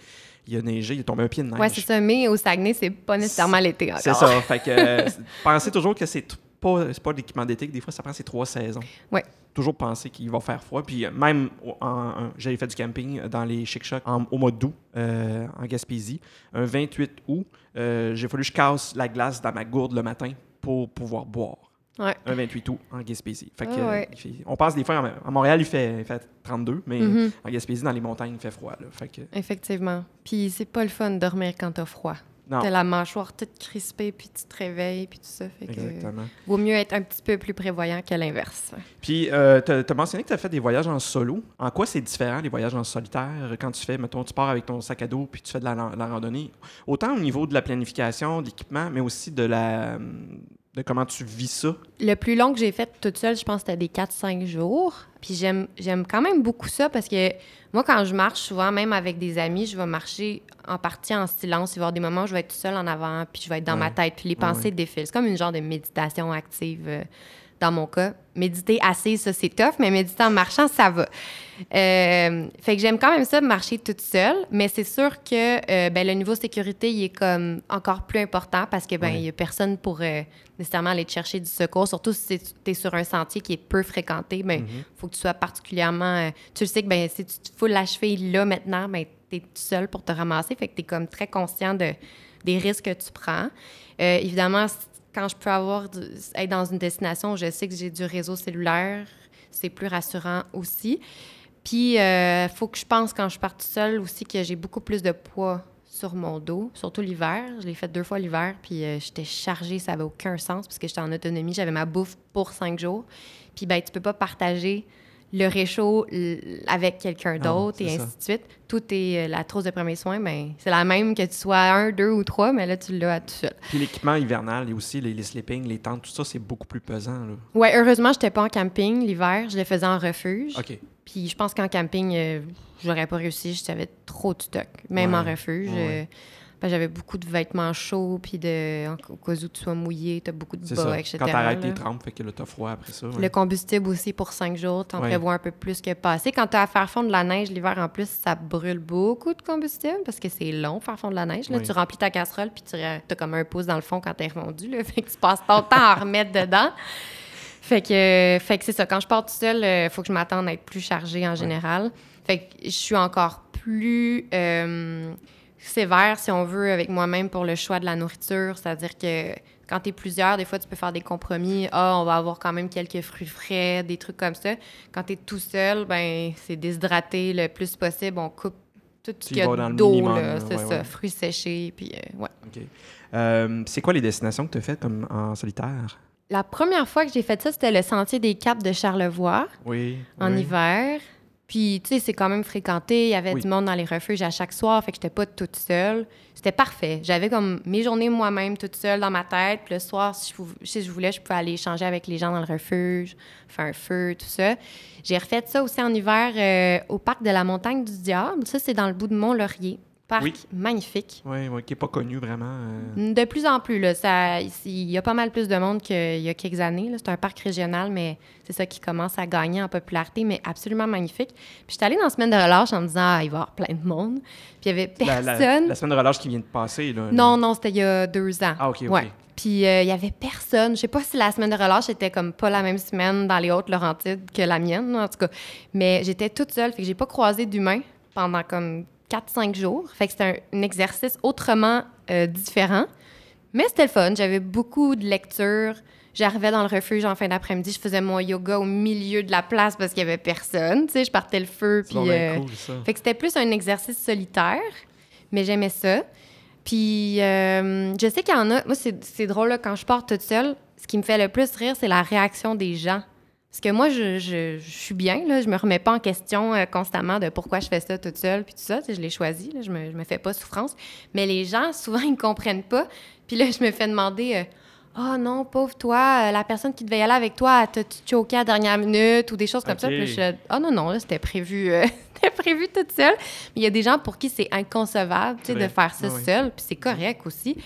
il a neigé, il est tombé un pied de neige. Ouais, c'est ça. Mais au Saguenay, c'est pas nécessairement l'été encore. C'est ça. Fait que euh, pensez toujours que c'est pas, pas l'équipement d'été, que des fois ça prend ces trois saisons. Ouais. Toujours penser qu'il va faire froid. Puis euh, même, j'avais fait du camping dans les Chic Chocs en- au mois d'août, euh, en Gaspésie. Un 28 août, euh, j'ai fallu que je casse la glace dans ma gourde le matin pour pouvoir boire. Ouais. Un 28 août en Gaspésie. Fait que, Ah ouais. on passe des fois, à Montréal, il fait, il fait 32, mais Mhm. en Gaspésie, dans les montagnes, il fait froid. Là. Fait que, Effectivement. Puis c'est pas le fun de dormir quand t'as froid. T'as la mâchoire toute crispée, puis tu te réveilles, puis tout ça. Fait que exactement. vaut mieux être un petit peu plus prévoyant que l'inverse. Puis, euh, tu as mentionné que tu as fait des voyages en solo. En quoi c'est différent, les voyages en solitaire, quand tu fais, mettons, tu pars avec ton sac à dos puis tu fais de la, la randonnée? Autant au niveau de la planification, de l'équipement, mais aussi de la de comment tu vis ça. Le plus long que j'ai fait toute seule, je pense que c'était des 4-5 jours. Puis j'aime quand même beaucoup ça parce que moi, quand je marche, souvent, même avec des amis, je vais marcher en partie en silence. Il va y avoir des moments où je vais être seule en avant, puis je vais être dans Ouais. ma tête, puis les Ouais, pensées ouais. défilent. C'est comme une genre de méditation active euh, dans mon cas. Méditer assise, ça, c'est tough, mais méditer en marchant, ça va. Euh, fait que j'aime quand même ça, marcher toute seule, mais c'est sûr que euh, ben, le niveau sécurité, il est comme encore plus important parce que ben il Ouais. y a personne pour euh, nécessairement aller te chercher du secours, surtout si tu es sur un sentier qui est peu fréquenté, ben Mhm. faut que tu sois particulièrement tu le sais que ben si tu te fous la cheville là maintenant, ben tu es tout seul pour te ramasser, fait que tu es comme très conscient de des risques que tu prends. Évidemment, c- quand je peux avoir être dans une destination où je sais que j'ai du réseau cellulaire, c'est plus rassurant aussi. Puis, il faut que je pense, quand je pars toute seule aussi, que j'ai beaucoup plus de poids sur mon dos, surtout l'hiver. Je l'ai fait deux fois l'hiver, puis euh, j'étais chargée, ça n'avait aucun sens, parce que j'étais en autonomie, j'avais ma bouffe pour cinq jours. Puis, ben, tu peux pas partager le réchaud avec quelqu'un Non, d'autre, et ainsi de suite. Tout est, euh, la trousse de premiers soins, ben, c'est la même que tu sois un, deux ou trois, mais là, tu l'as tout seul. Puis l'équipement hivernal et aussi les, les sleeping, les tentes, tout ça, c'est beaucoup plus pesant. Ouais, heureusement, j'étais pas en camping l'hiver, je le faisais en refuge. OK. Puis je pense qu'en camping, euh, j'aurais pas réussi. J'avais trop de stock, même en refuge. ouais, euh, j'avais beaucoup de vêtements chauds, puis de, au cas où tu sois mouillé, t'as beaucoup de bas, ça. etc. Quand t'arrêtes tes trempes, fait que là, t'as froid après ça. ouais. Le combustible aussi pour cinq jours, t'en Ouais. prévois un peu plus que passé. Quand t'as à faire fondre de la neige l'hiver en plus, ça brûle beaucoup de combustible parce que c'est long faire fondre de la neige. Là, Oui. tu remplis ta casserole puis tu as comme un pouce dans le fond quand t'es fondu. Là, fait que tu passes ton temps à remettre dedans. Fait que, fait que c'est ça. Quand je pars tout seul, il faut que je m'attende à être plus chargée en général. Fait que je suis encore plus euh, sévère, si on veut, avec moi-même pour le choix de la nourriture. C'est-à-dire que quand tu es plusieurs, des fois, tu peux faire des compromis. Ah, on va avoir quand même quelques fruits frais, des trucs comme ça. Quand tu es tout seul, ben c'est déshydraté le plus possible. On coupe tout ce qu'il y a d'eau, c'est Ouais, ça. ouais. Fruits séchés, puis euh, ouais. OK. Euh, c'est quoi les destinations que tu as faites comme en solitaire? La première fois que j'ai fait ça, c'était le Sentier des Caps de Charlevoix. Oui. en oui. hiver. Puis, tu sais, c'est quand même fréquenté. Il y avait Oui. du monde dans les refuges à chaque soir, fait que j'étais pas toute seule. C'était parfait. J'avais comme mes journées moi-même toute seule dans ma tête. Puis le soir, si je, pou- si je voulais, je pouvais aller échanger avec les gens dans le refuge, faire un feu, tout ça. J'ai refait ça aussi en hiver euh, au parc de la Montagne du Diable. Ça, c'est dans le bout de Mont-Laurier. Parc Oui. magnifique. Oui, oui, qui n'est pas connu vraiment. euh. De plus en plus, là, ça, il y a pas mal plus de monde qu'il y a quelques années. C'est un parc régional, mais c'est ça qui commence à gagner en popularité, mais absolument magnifique. Puis j'étais allée dans la semaine de relâche en me disant, ah, il va y avoir plein de monde. Puis il y avait La, la- personne. la semaine de relâche qui vient de passer. Là, Non, non, c'était il y a deux ans. Ah, OK, OK. Ouais. Puis euh, il y avait personne. Je sais pas si la semaine de relâche était comme pas la même semaine dans les Hautes-Laurentides que la mienne, en tout cas. Mais j'étais toute seule, fait que j'ai pas croisé d'humains pendant comme 4-5 jours. Fait que c'était un, un exercice autrement euh, différent. Mais c'était le fun. J'avais beaucoup de lectures. J'arrivais dans le refuge en fin d'après-midi, je faisais mon yoga au milieu de la place parce qu'il y avait personne. Tu sais, je partais le feu. C'est Puis, euh, cool, ça. fait que c'était plus un exercice solitaire, mais j'aimais ça. Puis euh, je sais qu'il y en a. Moi, c'est c'est drôle, là, quand je pars toute seule, ce qui me fait le plus rire, c'est la réaction des gens. Parce que moi, je, je- je suis bien, là. Je me remets pas en question euh, constamment de pourquoi je fais ça toute seule, puis tout ça. Je l'ai choisi, là. Je me, je me fais pas souffrance. Mais les gens, souvent, ils comprennent pas. Puis là, je me fais demander. euh, oh non, pauvre toi, euh, la personne qui devait y aller avec toi, t'as-tu choqué à la dernière minute ou des choses comme ça. Puis là, je suis oh non, non, là, c'était prévu, euh, c'était prévu toute seule. Mais il y a des gens pour qui c'est inconcevable, tu sais, Vrai. de faire ça Ah oui. seul, puis c'est correct aussi.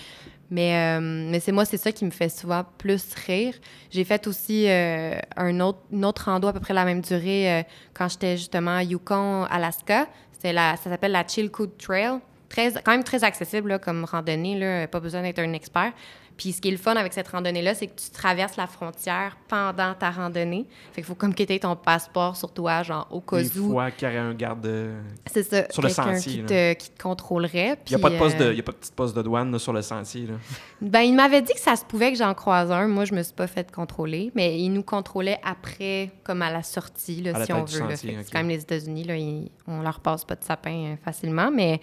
Mais, euh, mais c'est moi, c'est ça qui me fait souvent plus rire. J'ai fait aussi euh, un autre, une autre rando à peu près la même durée euh, quand j'étais justement à Yukon, Alaska. La, ça s'appelle la Chilkoot Trail. Très, quand même très accessible là, comme randonnée, là, pas besoin d'être un expert. Puis ce qui est le fun avec cette randonnée-là, c'est que tu traverses la frontière pendant ta randonnée. Fait qu'il faut comme aies ton passeport sur toi, genre au cas Des où. fois qu'il y aurait un garde. euh, C'est ça. Sur le sentier, qui te, qui te contrôlerait. Il n'y a pas de poste de, euh, y a pas de petite poste de douane là, sur le sentier. Là. ben, il m'avait dit que ça se pouvait que j'en croise un. Moi, je me suis pas fait contrôler, mais il nous contrôlait après, comme à la sortie, là, À la si tête on veut. sentier. C'est quand même les États-Unis, là, ils- on leur passe pas de sapin euh, facilement. Mais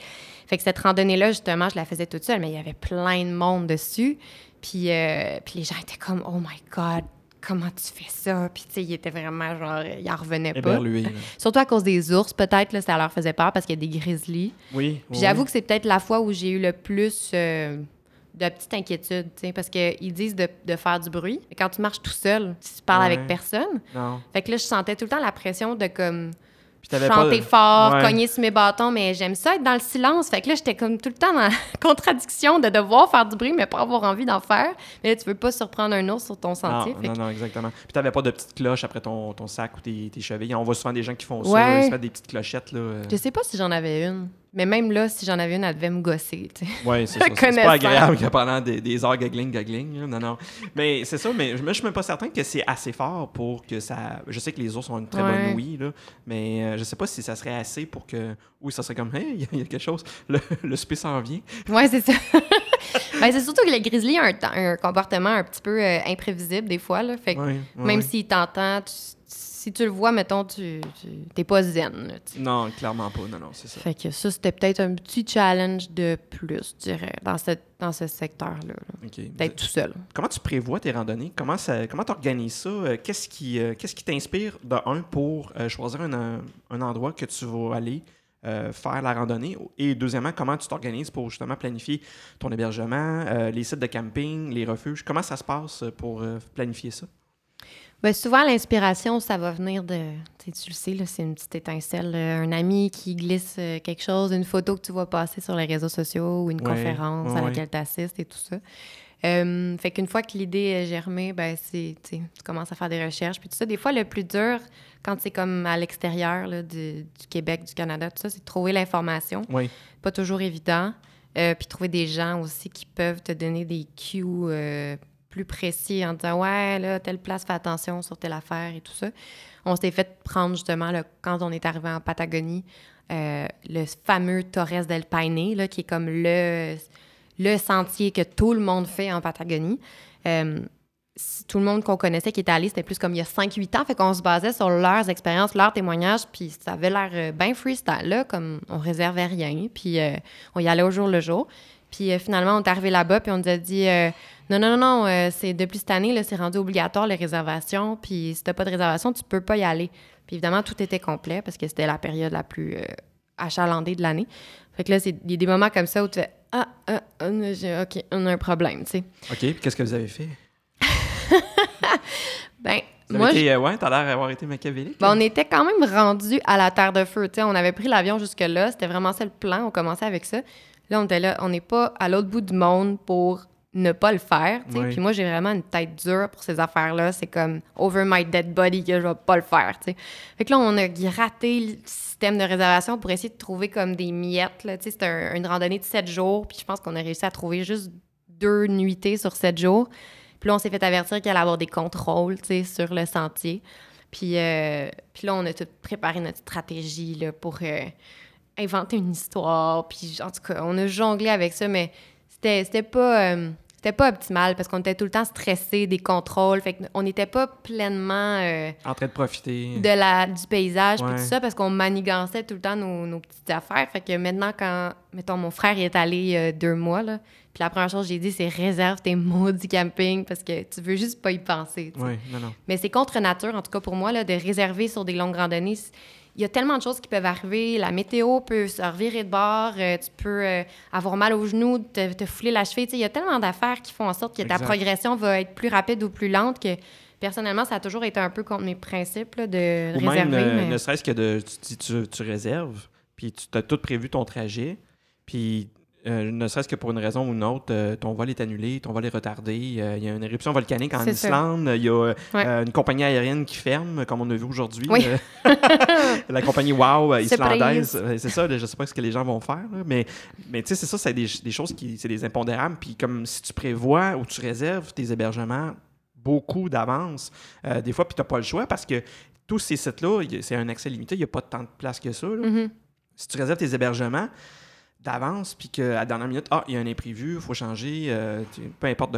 fait que cette randonnée-là, justement, je la faisais toute seule, mais il y avait plein de monde dessus. Puis, euh, puis les gens étaient comme, oh my God, comment tu fais ça? Puis, tu sais, ils étaient vraiment genre, ils en revenaient pas. Là. Surtout à cause des ours, peut-être, ça leur faisait peur parce qu'il y a des grizzlies. Oui. Puis oui, j'avoue que c'est peut-être la fois où j'ai eu le plus euh, de petites inquiétudes, tu sais, parce qu'ils disent de, de faire du bruit. Mais Quand tu marches tout seul, tu parles Ouais. avec personne. Non. Fait que là, je sentais tout le temps la pression de comme chanter pas. fort, Ouais. cogner sur mes bâtons, mais j'aime ça être dans le silence. Fait que là, j'étais comme tout le temps dans la contradiction de devoir faire du bruit, mais pas avoir envie d'en faire. Mais là, tu veux pas surprendre un ours sur ton sentier. Non, fait non, que- non, exactement. Puis t'avais pas de petite cloche après ton, ton sac ou tes, tes chevilles. On voit souvent des gens qui font ça. Ouais. Ils se mettent des petites clochettes. Là. euh. Je sais pas si j'en avais une. Mais même là, si j'en avais une, elle devait me gosser, tu sais. Ouais, c'est ça. C'est pas agréable que pendant des, des heures gagling, gagling. Non, non. Mais c'est ça, mais moi, je suis même pas certain que c'est assez fort pour que ça. Je sais que les ours ont une très Ouais. bonne ouïe, là, mais euh, je sais pas si ça serait assez pour que. Oui, ça serait comme, hey, il y a- il y, a quelque chose. Le, le souper s'en vient. Ouais, c'est ça. ben, c'est surtout que le grizzly a un, un comportement un petit peu euh, imprévisible des fois. Là. Fait que Ouais, ouais, même s'il t'entend, tu- si tu le vois, mettons, tu tu- t'es pas zen. là, tu. Non, clairement pas. Non, non, c'est ça. Fait que ça, c'était peut-être un petit challenge de plus, je dirais, dans, cette, dans ce secteur-là. là. OK. D'être tout seul. Comment tu prévois tes randonnées? Comment ça, comment organises ça? Euh, Qu'est-ce qui, euh, qu'est-ce qui t'inspire de un pour euh, choisir un, un endroit que tu vas aller euh, faire la randonnée? Et deuxièmement, comment tu t'organises pour justement planifier ton hébergement, les sites de camping, les refuges? Comment ça se passe pour planifier ça? Ben, souvent, l'inspiration, ça va venir de. Tu le sais, c'est une petite étincelle. un ami qui glisse euh, quelque chose, une photo que tu vois passer sur les réseaux sociaux ou une Ouais, conférence ouais, à laquelle tu assistes et tout ça. Euh, fait qu'une fois que l'idée est germée, ben, c'est, tu commences à faire des recherches. Puis tout ça, des fois, le plus dur, quand c'est comme à l'extérieur du, du Québec, du Canada, tout ça, c'est de trouver l'information. Oui. Pas toujours évident. Euh, puis trouver des gens aussi qui peuvent te donner des cues euh, plus précis en disant Ouais, telle place, fais attention sur telle affaire et tout ça. On s'est fait prendre justement, quand on est arrivé en Patagonie, euh, le fameux Torres del Paine, là, qui est comme le, le sentier que tout le monde fait en Patagonie. Euh, tout le monde qu'on connaissait qui était allé, c'était plus comme il y a 5-8 ans. Fait qu'on se basait sur leurs expériences, leurs témoignages, puis ça avait l'air euh, bien freestyle, là, comme on réservait rien, puis on y allait au jour le jour. Puis euh, finalement, on est arrivé là-bas, puis on nous a dit euh, non, non, non, non, euh, c'est depuis cette année, là, c'est rendu obligatoire les réservations, puis si t'as pas de réservation, tu peux pas y aller. Puis évidemment, tout était complet parce que c'était la période la plus achalandée de l'année. Fait que là, il y a des moments comme ça où tu fais ah, ah, ah, OK, on a un problème, tu sais. OK. Puis qu'est-ce que vous avez fait? Ben, Vous moi, été, euh, ouais, t'as l'air d'avoir été machiavélique. Ben, on était quand même rendu à la terre de feu. tu sais. on avait pris l'avion jusque-là. C'était vraiment ça le plan. On commençait avec ça. Là, on était là. On n'est pas à l'autre bout du monde pour ne pas le faire. Oui. Puis moi, j'ai vraiment une tête dure pour ces affaires-là. C'est comme over my dead body que je vais pas le faire. Fait que là, on a gratté le système de réservation pour essayer de trouver comme des miettes. C'était un- une randonnée de sept jours. Puis je pense qu'on a réussi à trouver juste deux nuitées sur sept jours. Puis là, on s'est fait avertir qu'il allait y avoir des contrôles sur le sentier. Puis, euh, puis là, on a tout préparé notre stratégie là, pour euh, inventer une histoire. Puis en tout cas, on a jonglé avec ça, mais c'était, c'était pas. euh, c'était pas optimal parce qu'on était tout le temps stressé des contrôles. Fait qu'on n'était pas pleinement euh, En train de profiter. de la, du paysage puis tout ça parce qu'on manigançait tout le temps nos, nos petites affaires. Fait que maintenant, quand, mettons, mon frère il est allé euh, deux mois, là, puis la première chose que j'ai dit, c'est réserve tes maudits camping parce que tu veux juste pas y penser. Oui, non, non. Mais c'est contre nature, en tout cas pour moi, là, de réserver sur des longues randonnées. Il y a tellement de choses qui peuvent arriver. La météo peut se revirer de bord. euh, tu peux euh, avoir mal aux genoux, te, te fouler la cheville. Il y a tellement d'affaires qui font en sorte que ta Exact. progression va être plus rapide ou plus lente que personnellement, ça a toujours été un peu contre mes principes là, de Ou réserver. même, euh, mais- ne serait-ce que de, tu, tu, tu réserves, puis tu as tout prévu ton trajet, puis euh, ne serait-ce que pour une raison ou une autre, euh, ton vol est annulé, ton vol est retardé, euh, il y a une éruption volcanique en. Islande, il y a Ouais. une compagnie aérienne qui ferme, comme on a vu aujourd'hui. Oui. la compagnie Wow islandaise, c'est ça, je sais pas ce que les gens vont faire, là, mais, mais tu sais, c'est ça, c'est des, des choses qui, c'est des impondérables, puis comme si tu prévois ou tu réserves tes hébergements beaucoup d'avance, des fois, puis tu n'as pas le choix parce que tous ces sites-là, c'est un accès limité, il n'y a pas tant de place que ça. là. Mhm. Si tu réserves tes hébergements d'avance, puis qu'à la dernière minute, ah, il y a un imprévu, il faut changer, euh, peu importe,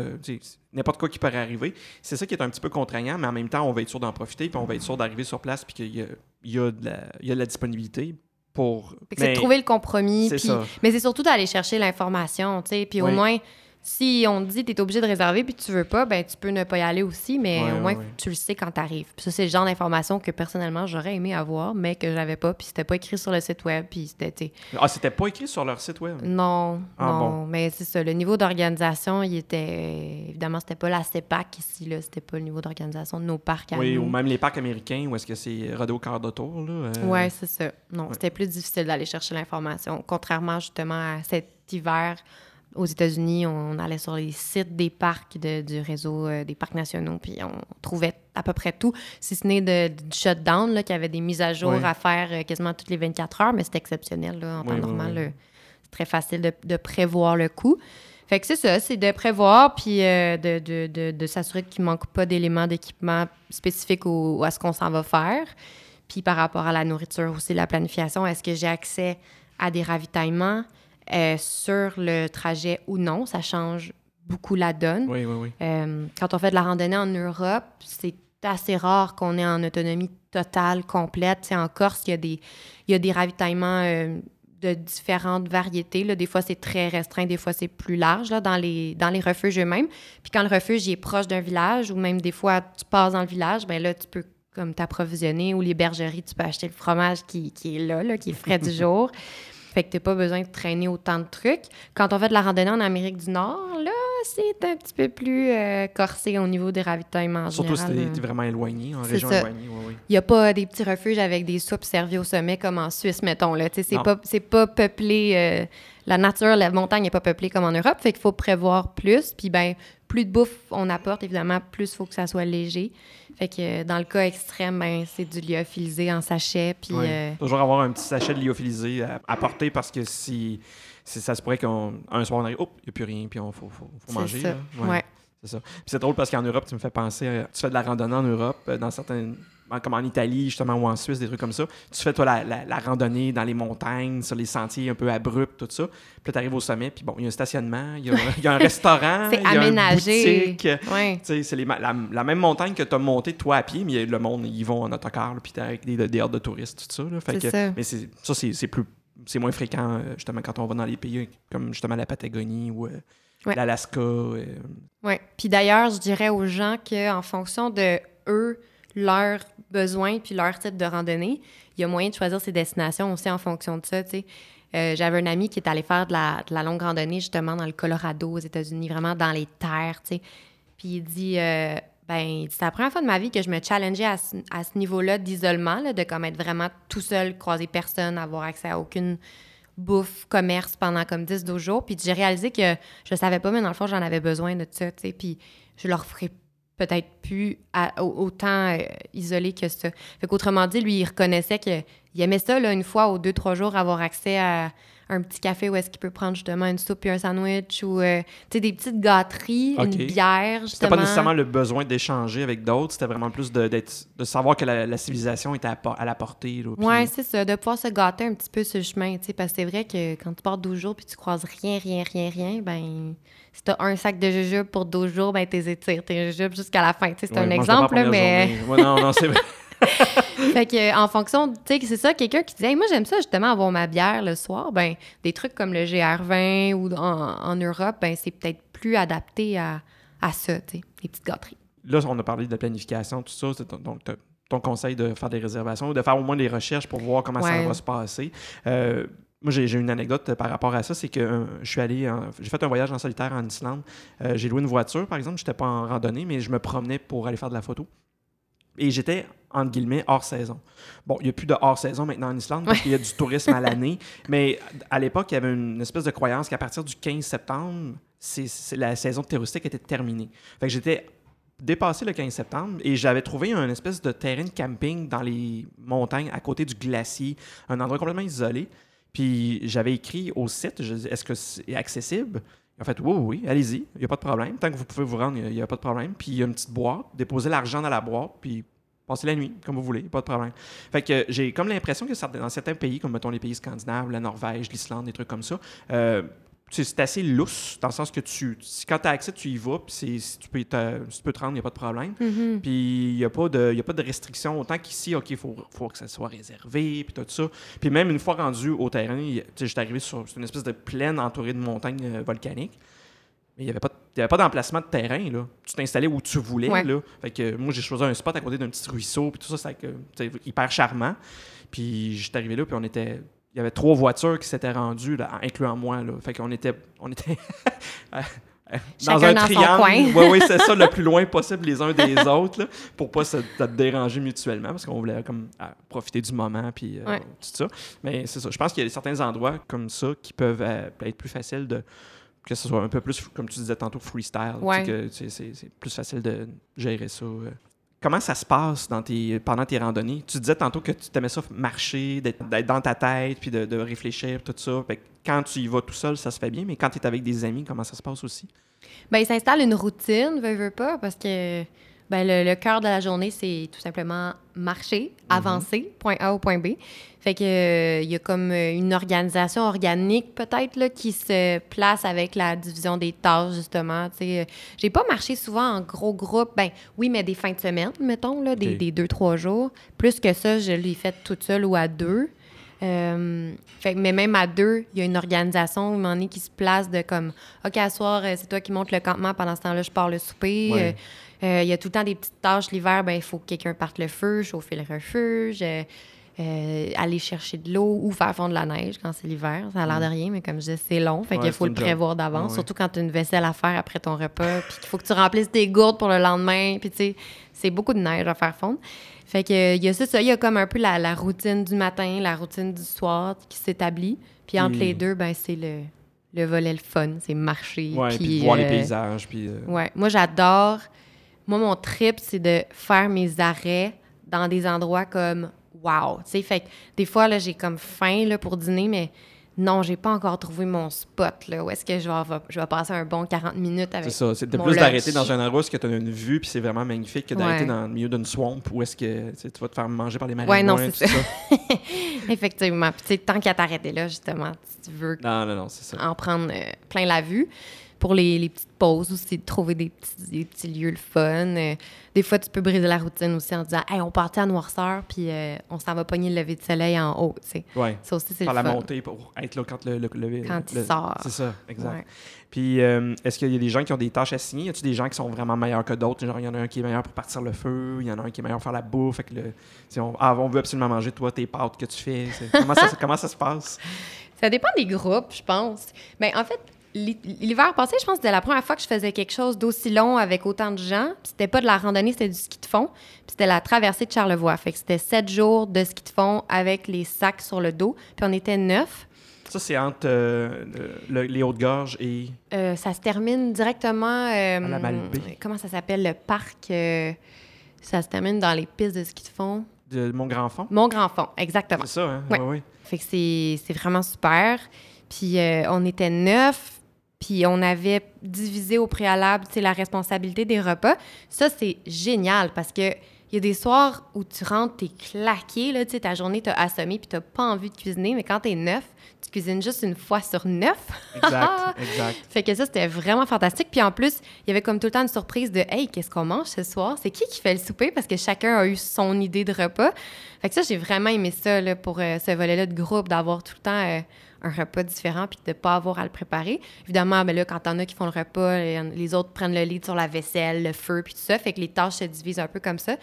n'importe quoi qui pourrait arriver, c'est ça qui est un petit peu contraignant, mais en même temps, on va être sûr d'en profiter, puis on va être sûr d'arriver sur place, puis qu'il y y, y a de la disponibilité pour... C'est de trouver le compromis. Mais c'est surtout d'aller chercher l'information, tu sais. Puis au moins, si on te dit tu es obligé de réserver puis tu veux pas, ben tu peux ne pas y aller aussi, mais Ouais, au moins ouais, ouais. tu le sais quand tu arrives. Puis ça, c'est le genre d'information que personnellement j'aurais aimé avoir, mais que j'avais pas, puis c'était pas écrit sur le site web, puis c'était, Ah, c'était pas écrit sur leur site web? non, Ah, non. Mais c'est ça, le niveau d'organisation, il était. Évidemment, c'était pas la CEPAC ici, là, c'était pas le niveau d'organisation de nos parcs à Oui, nous. ou même les parcs américains, où est-ce que c'est rodeo quart de tour, là. euh, Ouais, c'est ça. Non, c'était plus difficile d'aller chercher l'information. Contrairement justement à cet hiver aux États-Unis, on allait sur les sites des parcs de- du réseau euh, des parcs nationaux, puis on trouvait à peu près tout, si ce n'est du shutdown, là, qu'il y avait des mises à jour à faire euh, quasiment toutes les 24 heures, mais c'était exceptionnel. Là, en temps Oui, normal, c'est très facile de, de prévoir le coup. Fait que c'est ça, c'est de prévoir puis euh, de, de, de, de s'assurer qu'il ne manque pas d'éléments d'équipement spécifiques au- à ce qu'on s'en va faire. Puis par rapport à la nourriture aussi, la planification, est-ce que j'ai accès à des ravitaillements? Euh, sur le trajet ou non? Ça change beaucoup la donne. Oui, oui, oui. Euh, quand on fait de la randonnée en Europe, c'est assez rare qu'on ait en autonomie totale, complète. Tu sais, en Corse, il y a des, il y a des ravitaillements euh, de différentes variétés. Là. Des fois, c'est très restreint, des fois, c'est plus large là, dans, les, dans les refuges eux-mêmes. Puis quand le refuge il est proche d'un village, ou même des fois, tu passes dans le village, ben là, tu peux comme t'approvisionner. Ou les bergeries, tu peux acheter le fromage qui, qui est là, là, qui est frais du jour. Fait que t'as pas besoin de traîner autant de trucs. Quand on fait de la randonnée en Amérique du Nord, là, c'est un petit peu plus euh, corsé au niveau des ravitaillements en Surtout si général. t'es t'es vraiment éloigné, en région ça. éloignée. Il n'y a pas des petits refuges avec des soupes servies au sommet comme en Suisse, mettons. Là. C'est pas, c'est pas peuplé. euh, la nature, la montagne n'est pas peuplée comme en Europe. Fait qu'il faut prévoir plus. Puis, ben, plus de bouffe on apporte, évidemment, plus il faut que ça soit léger. Fait que euh, dans le cas extrême, ben, c'est du lyophilisé en sachet. Puis, Ouais. euh, Toujours avoir un petit sachet de lyophilisé à, à porter parce que si, si ça se pourrait qu'un soir on arrive, oh, il n'y a plus rien, puis il faut, faut, faut c'est manger. ça. là. Ouais. C'est ça. Puis c'est drôle parce qu'en Europe, tu me fais penser, à- tu fais de la randonnée en Europe, euh, dans certaines, en- comme en Italie justement ou en Suisse, des trucs comme ça. Tu fais toi la, la- la randonnée dans les montagnes, sur les sentiers un peu abrupts, tout ça. Puis tu arrives au sommet, puis bon, il y a un stationnement, il y a, il y a un restaurant, C'est aménagé. c'est la, la même montagne que tu as montée toi à pied, mais le monde, ils vont en autocar, là, puis t'es avec des, des hordes de touristes, tout ça. là. Fait que- ça. Mais ça, c'est plus c'est moins fréquent, euh, justement, quand on va dans les pays comme justement la Patagonie ou euh, Ouais. l'Alaska. euh, Oui. Puis d'ailleurs, je dirais aux gens qu'en fonction de eux, leurs besoins puis leur type de randonnée, il y a moyen de choisir ses destinations aussi en fonction de ça, tu sais. Euh, J'avais un ami qui est allé faire de la, longue randonnée justement dans le Colorado aux États-Unis, vraiment dans les terres, tu sais. Puis il dit, euh, ben, c'est la première fois de ma vie que je me challengeais à ce, niveau-là d'isolement, de comme être vraiment tout seul, croiser personne, avoir accès à aucune bouffe, commerce pendant comme 10-12 jours. Puis j'ai réalisé que je savais pas, mais dans le fond, j'en avais besoin de ça, tu sais. Puis je leur ferai peut-être plus autant euh, isolé que ça. Fait qu'autrement dit, lui, il reconnaissait qu'il aimait ça, là, une fois ou deux, trois jours, avoir accès à, un petit café où est-ce qu'il peut prendre justement une soupe et un sandwich ou euh, des petites gâteries, une bière, C'était pas nécessairement le besoin d'échanger avec d'autres, c'était vraiment plus de, de savoir que la, la civilisation était à, la portée. Là, Ouais, c'est ça, de pouvoir se gâter un petit peu sur le chemin, parce que c'est vrai que quand tu pars 12 jours puis tu croises rien, rien, rien, rien, ben, si t'as un sac de jujubes pour 12 jours, ben, t'es étires tes jujubes jusqu'à la fin, c'est Ouais, un exemple, là, mais... Ouais, non, non, c'est vrai. fait que, euh, en fonction, tu sais, c'est ça, quelqu'un qui dit, Hey, moi, j'aime ça, justement, avoir ma bière le soir, ben, des trucs comme le GR20 ou en, en Europe, ben, c'est peut-être plus adapté à, à ça, tu sais, les petites gâteries. Là, on a parlé de planification, tout ça. Donc, ton conseil de faire des réservations ou de faire au moins des recherches pour voir comment ça va se passer. Euh, moi, j'ai une anecdote par rapport à ça. C'est que euh, je suis allé, j'ai fait un voyage en solitaire en Islande. Euh, j'ai loué une voiture, par exemple. Je n'étais pas en randonnée, mais je me promenais pour aller faire de la photo. Et j'étais, entre guillemets, hors saison. Bon, il n'y a plus de hors saison maintenant en Islande parce qu'il y a du tourisme à l'année. Mais à l'époque, il y avait une espèce de croyance qu'à partir du 15 septembre, c'est, c'est- la saison touristique était terminée. Fait que j'étais dépassé le 15 septembre et j'avais trouvé un espèce de terrain de camping dans les montagnes à côté du glacier, un endroit complètement isolé. Puis j'avais écrit au site, je est-ce que c'est accessible? En fait, oui, oui, allez-y, il n'y a pas de problème. Tant que vous pouvez vous rendre, il n'y a, pas de problème. Puis il y a une petite boîte, déposez l'argent dans la boîte, puis passez la nuit, comme vous voulez, pas de problème. Fait que j'ai comme l'impression que dans certains pays, comme mettons les pays scandinaves, la Norvège, l'Islande, des trucs comme ça, euh, c'est assez lousse, dans le sens que tu, quand tu as accès, tu y vas, puis si tu peux, te- si tu peux te rendre, il n'y a pas de problème. Mhm. Puis il n'y a, pas de- y a pas de restriction. Autant qu'ici, OK, il faut, faut que ça soit réservé, puis tout ça. Puis même une fois rendu au terrain, sais, j'étais arrivé sur une espèce de plaine entourée de montagnes euh, volcaniques. Mais il n'y avait pas, y avait pas d'emplacement de terrain, là. Tu t'installais où tu voulais, Ouais. là. Fait que moi, j'ai choisi un spot à côté d'un petit ruisseau, puis tout ça, c'est hyper charmant. Puis j'étais arrivé là, puis on était... Il y avait trois voitures qui s'étaient rendues, là, incluant moi, là. Fait qu'on était... On était dans Chacun un dans triangle. Oui, oui, c'est ça, le plus loin possible les uns des autres, là, pour pas se, déranger mutuellement, parce qu'on voulait comme profiter du moment, puis euh, Ouais. tout ça. Mais c'est ça. Je pense qu'il y a certains endroits comme ça qui peuvent euh, être plus faciles de que ce soit un peu plus, comme tu disais tantôt, freestyle. Ouais. que c'est plus facile de gérer ça. euh. Comment ça se passe pendant tes randonnées? Tu disais tantôt que tu aimais ça marcher, d'être dans ta tête, puis de, réfléchir, tout ça. Quand tu y vas tout seul, ça se fait bien, mais quand tu es avec des amis, comment ça se passe aussi? Ben, il s'installe une routine, veut, veut pas, parce que ben, le, le cœur de la journée, c'est tout simplement marcher, avancer, point A au point B. Fait que euh, il y a comme euh, une organisation organique, peut-être, qui se place avec la division des tâches, justement. Euh, j'ai pas marché souvent en gros groupe. Ben, oui, mais des fins de semaine, mettons, là, des, deux, trois jours. Plus que ça, je l'ai fait toute seule ou à deux. Euh, fait, mais même à deux, il y a une organisation, un moment donné, qui se place de comme, OK, à soir, c'est toi qui montes le campement, pendant ce temps-là, je pars le souper. Ouais. Euh, il y a tout le temps des petites tâches. L'hiver, ben il faut que quelqu'un parte le feu, chauffer le refuge, euh, euh, aller chercher de l'eau ou faire fondre la neige quand c'est l'hiver. Ça a l'air de rien, mais comme je disais, c'est long. Fait Ouais, qu'il faut le prévoir d'avance, Ouais. surtout quand tu as une vaisselle à faire après ton repas, puis qu'il faut que tu remplisses tes gourdes pour le lendemain. Puis tu sais, c'est beaucoup de neige à faire fondre. Fait que il y a ça, ça, il y a comme un peu la, la routine du matin, la routine du soir qui s'établit. Puis entre les deux, ben c'est le, le volet le fun, c'est marcher. Ouais, puis, voir les paysages, puis... euh, Ouais, moi j'adore. Moi, mon trip, c'est de faire mes arrêts dans des endroits comme wow. Tu sais, fait que des fois, là, j'ai comme faim là, pour dîner, mais non, j'ai pas encore trouvé mon spot, là, où est-ce que je vais, je vais passer un bon 40 minutes avec. C'est ça, c'est de plus d'arrêter dans un endroit où tu as une vue puis c'est vraiment magnifique que d'arrêter Ouais. dans le milieu d'une swamp où est-ce que tu vas te faire manger par les Ouais, maringouins non, c'est ça. Effectivement. Puis, tu sais, tant qu'à t'arrêter là, justement, si tu veux Non, non, non, c'est ça. en prendre euh, plein la vue. Pour les, les petites pauses aussi, de trouver des petits, des petits lieux le fun. Euh, des fois, tu peux briser la routine aussi en disant Hey, on partait à noirceur, puis euh, on s'en va pogner le lever de soleil en haut. tu sais. Ouais. Ça aussi, c'est le Par la fun. montée pour être là quand le. le, le- Quand il sort. C'est ça, exact. Ouais. Puis, euh, est-ce qu'il y a des gens qui ont des tâches assignées? Y a-tu des gens qui sont vraiment meilleurs que d'autres? Genre, il y en a un qui est meilleur pour partir le feu, il y en a un qui est meilleur pour faire la bouffe. Fait que le, si on, ah, on veut absolument manger, toi, tes pâtes que tu fais. Comment ça, comment ça se passe? Ça dépend des groupes, je pense. Mais en fait, l'hiver passé, je pense que c'était la première fois que je faisais quelque chose d'aussi long avec autant de gens. Puis C'était pas de la randonnée, c'était du ski de fond. Puis c'était la traversée de Charlevoix. Fait que c'était sept jours de ski de fond avec les sacs sur le dos. Puis on était neuf. Ça, c'est entre euh, le- le- les Hautes-Gorges et. Euh, ça se termine directement. euh, la Malbaie. comment ça s'appelle? Le parc euh, Ça se termine dans les pistes de ski de fond. de Mon Grand Fond? Mon grand fond, exactement. C'est ça, hein? Ouais. Ouais, ouais. Fait que c'est c'est vraiment super. Puis euh, on était neuf, puis on avait divisé au préalable la responsabilité des repas. Ça, c'est génial parce que il y a des soirs où tu rentres, t'es claqué, là, ta journée t'a assommé puis t'as pas envie de cuisiner, mais quand t'es neuf, tu cuisines juste une fois sur neuf. Exact, exact. Fait que ça, c'était vraiment fantastique. Puis en plus, il y avait comme tout le temps une surprise de Hey, qu'est-ce qu'on mange ce soir? C'est qui qui fait le souper? Parce que chacun a eu son idée de repas. Fait que ça, j'ai vraiment aimé ça là, pour euh, ce volet-là de groupe, d'avoir tout le temps euh, un repas différent puis de ne pas avoir à le préparer. Évidemment, ben là, quand t'en as qui font le repas, les, autres prennent le lead sur la vaisselle, le feu, puis tout ça. Fait que les tâches se divisent un peu comme ça.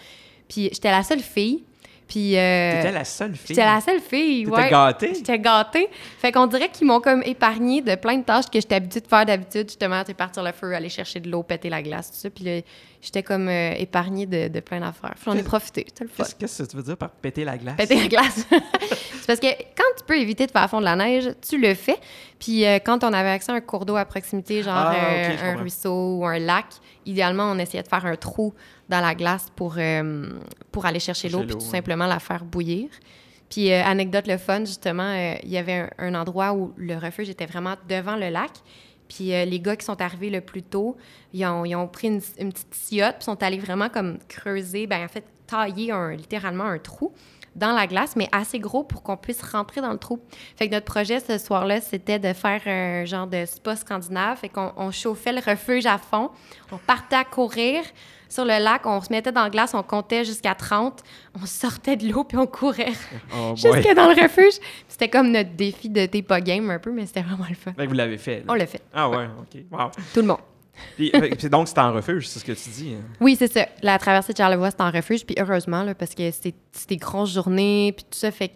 Puis j'étais la seule fille. Puis. Euh, T'étais la seule fille? J'étais la seule fille, ouais. gâtée? J'étais gâtée. Fait qu'on dirait qu'ils m'ont comme épargné de plein de tâches que j'étais habituée de faire d'habitude. Justement, tu partir le feu, aller chercher de l'eau, péter la glace, tout ça. Puis là, j'étais comme euh, épargnée de, de plein d'affaires. J'en ai profité. le Qu'est-ce que tu veux dire par péter la glace? Péter la glace. c'est parce que quand tu peux éviter de faire fondre la neige, tu le fais. Puis euh, quand on avait accès à un cours d'eau à proximité, genre ah, un ruisseau ou un lac, idéalement, on essayait de faire un trou dans la glace pour, euh, pour aller chercher l'eau, puis tout simplement la faire bouillir. Puis, euh, anecdote le fun, justement, euh, il y avait un, endroit où le refuge était vraiment devant le lac. Puis les gars qui sont arrivés le plus tôt, ils ont, pris une, petite siotte, puis sont allés vraiment comme creuser, ben en fait, tailler littéralement un trou dans la glace, mais assez gros pour qu'on puisse rentrer dans le trou. Fait que notre projet ce soir-là, c'était de faire un genre de spa scandinave. Fait qu'on chauffait le refuge à fond, on partait à courir sur le lac, on se mettait dans la glace, on comptait jusqu'à 30, on sortait de l'eau puis on courait oh jusqu'à dans le refuge. C'était comme notre défi de t'es pas game un peu, mais c'était vraiment le fun. Fait que vous l'avez fait. On l'a fait. Ah ouais, OK. Wow. Tout le monde. Puis, donc, c'était en refuge, c'est ce que tu dis. Hein? Oui, c'est ça. La traversée de Charlevoix, c'était en refuge. Puis heureusement, là, parce que c'était des grosses journées, puis tout ça. Fait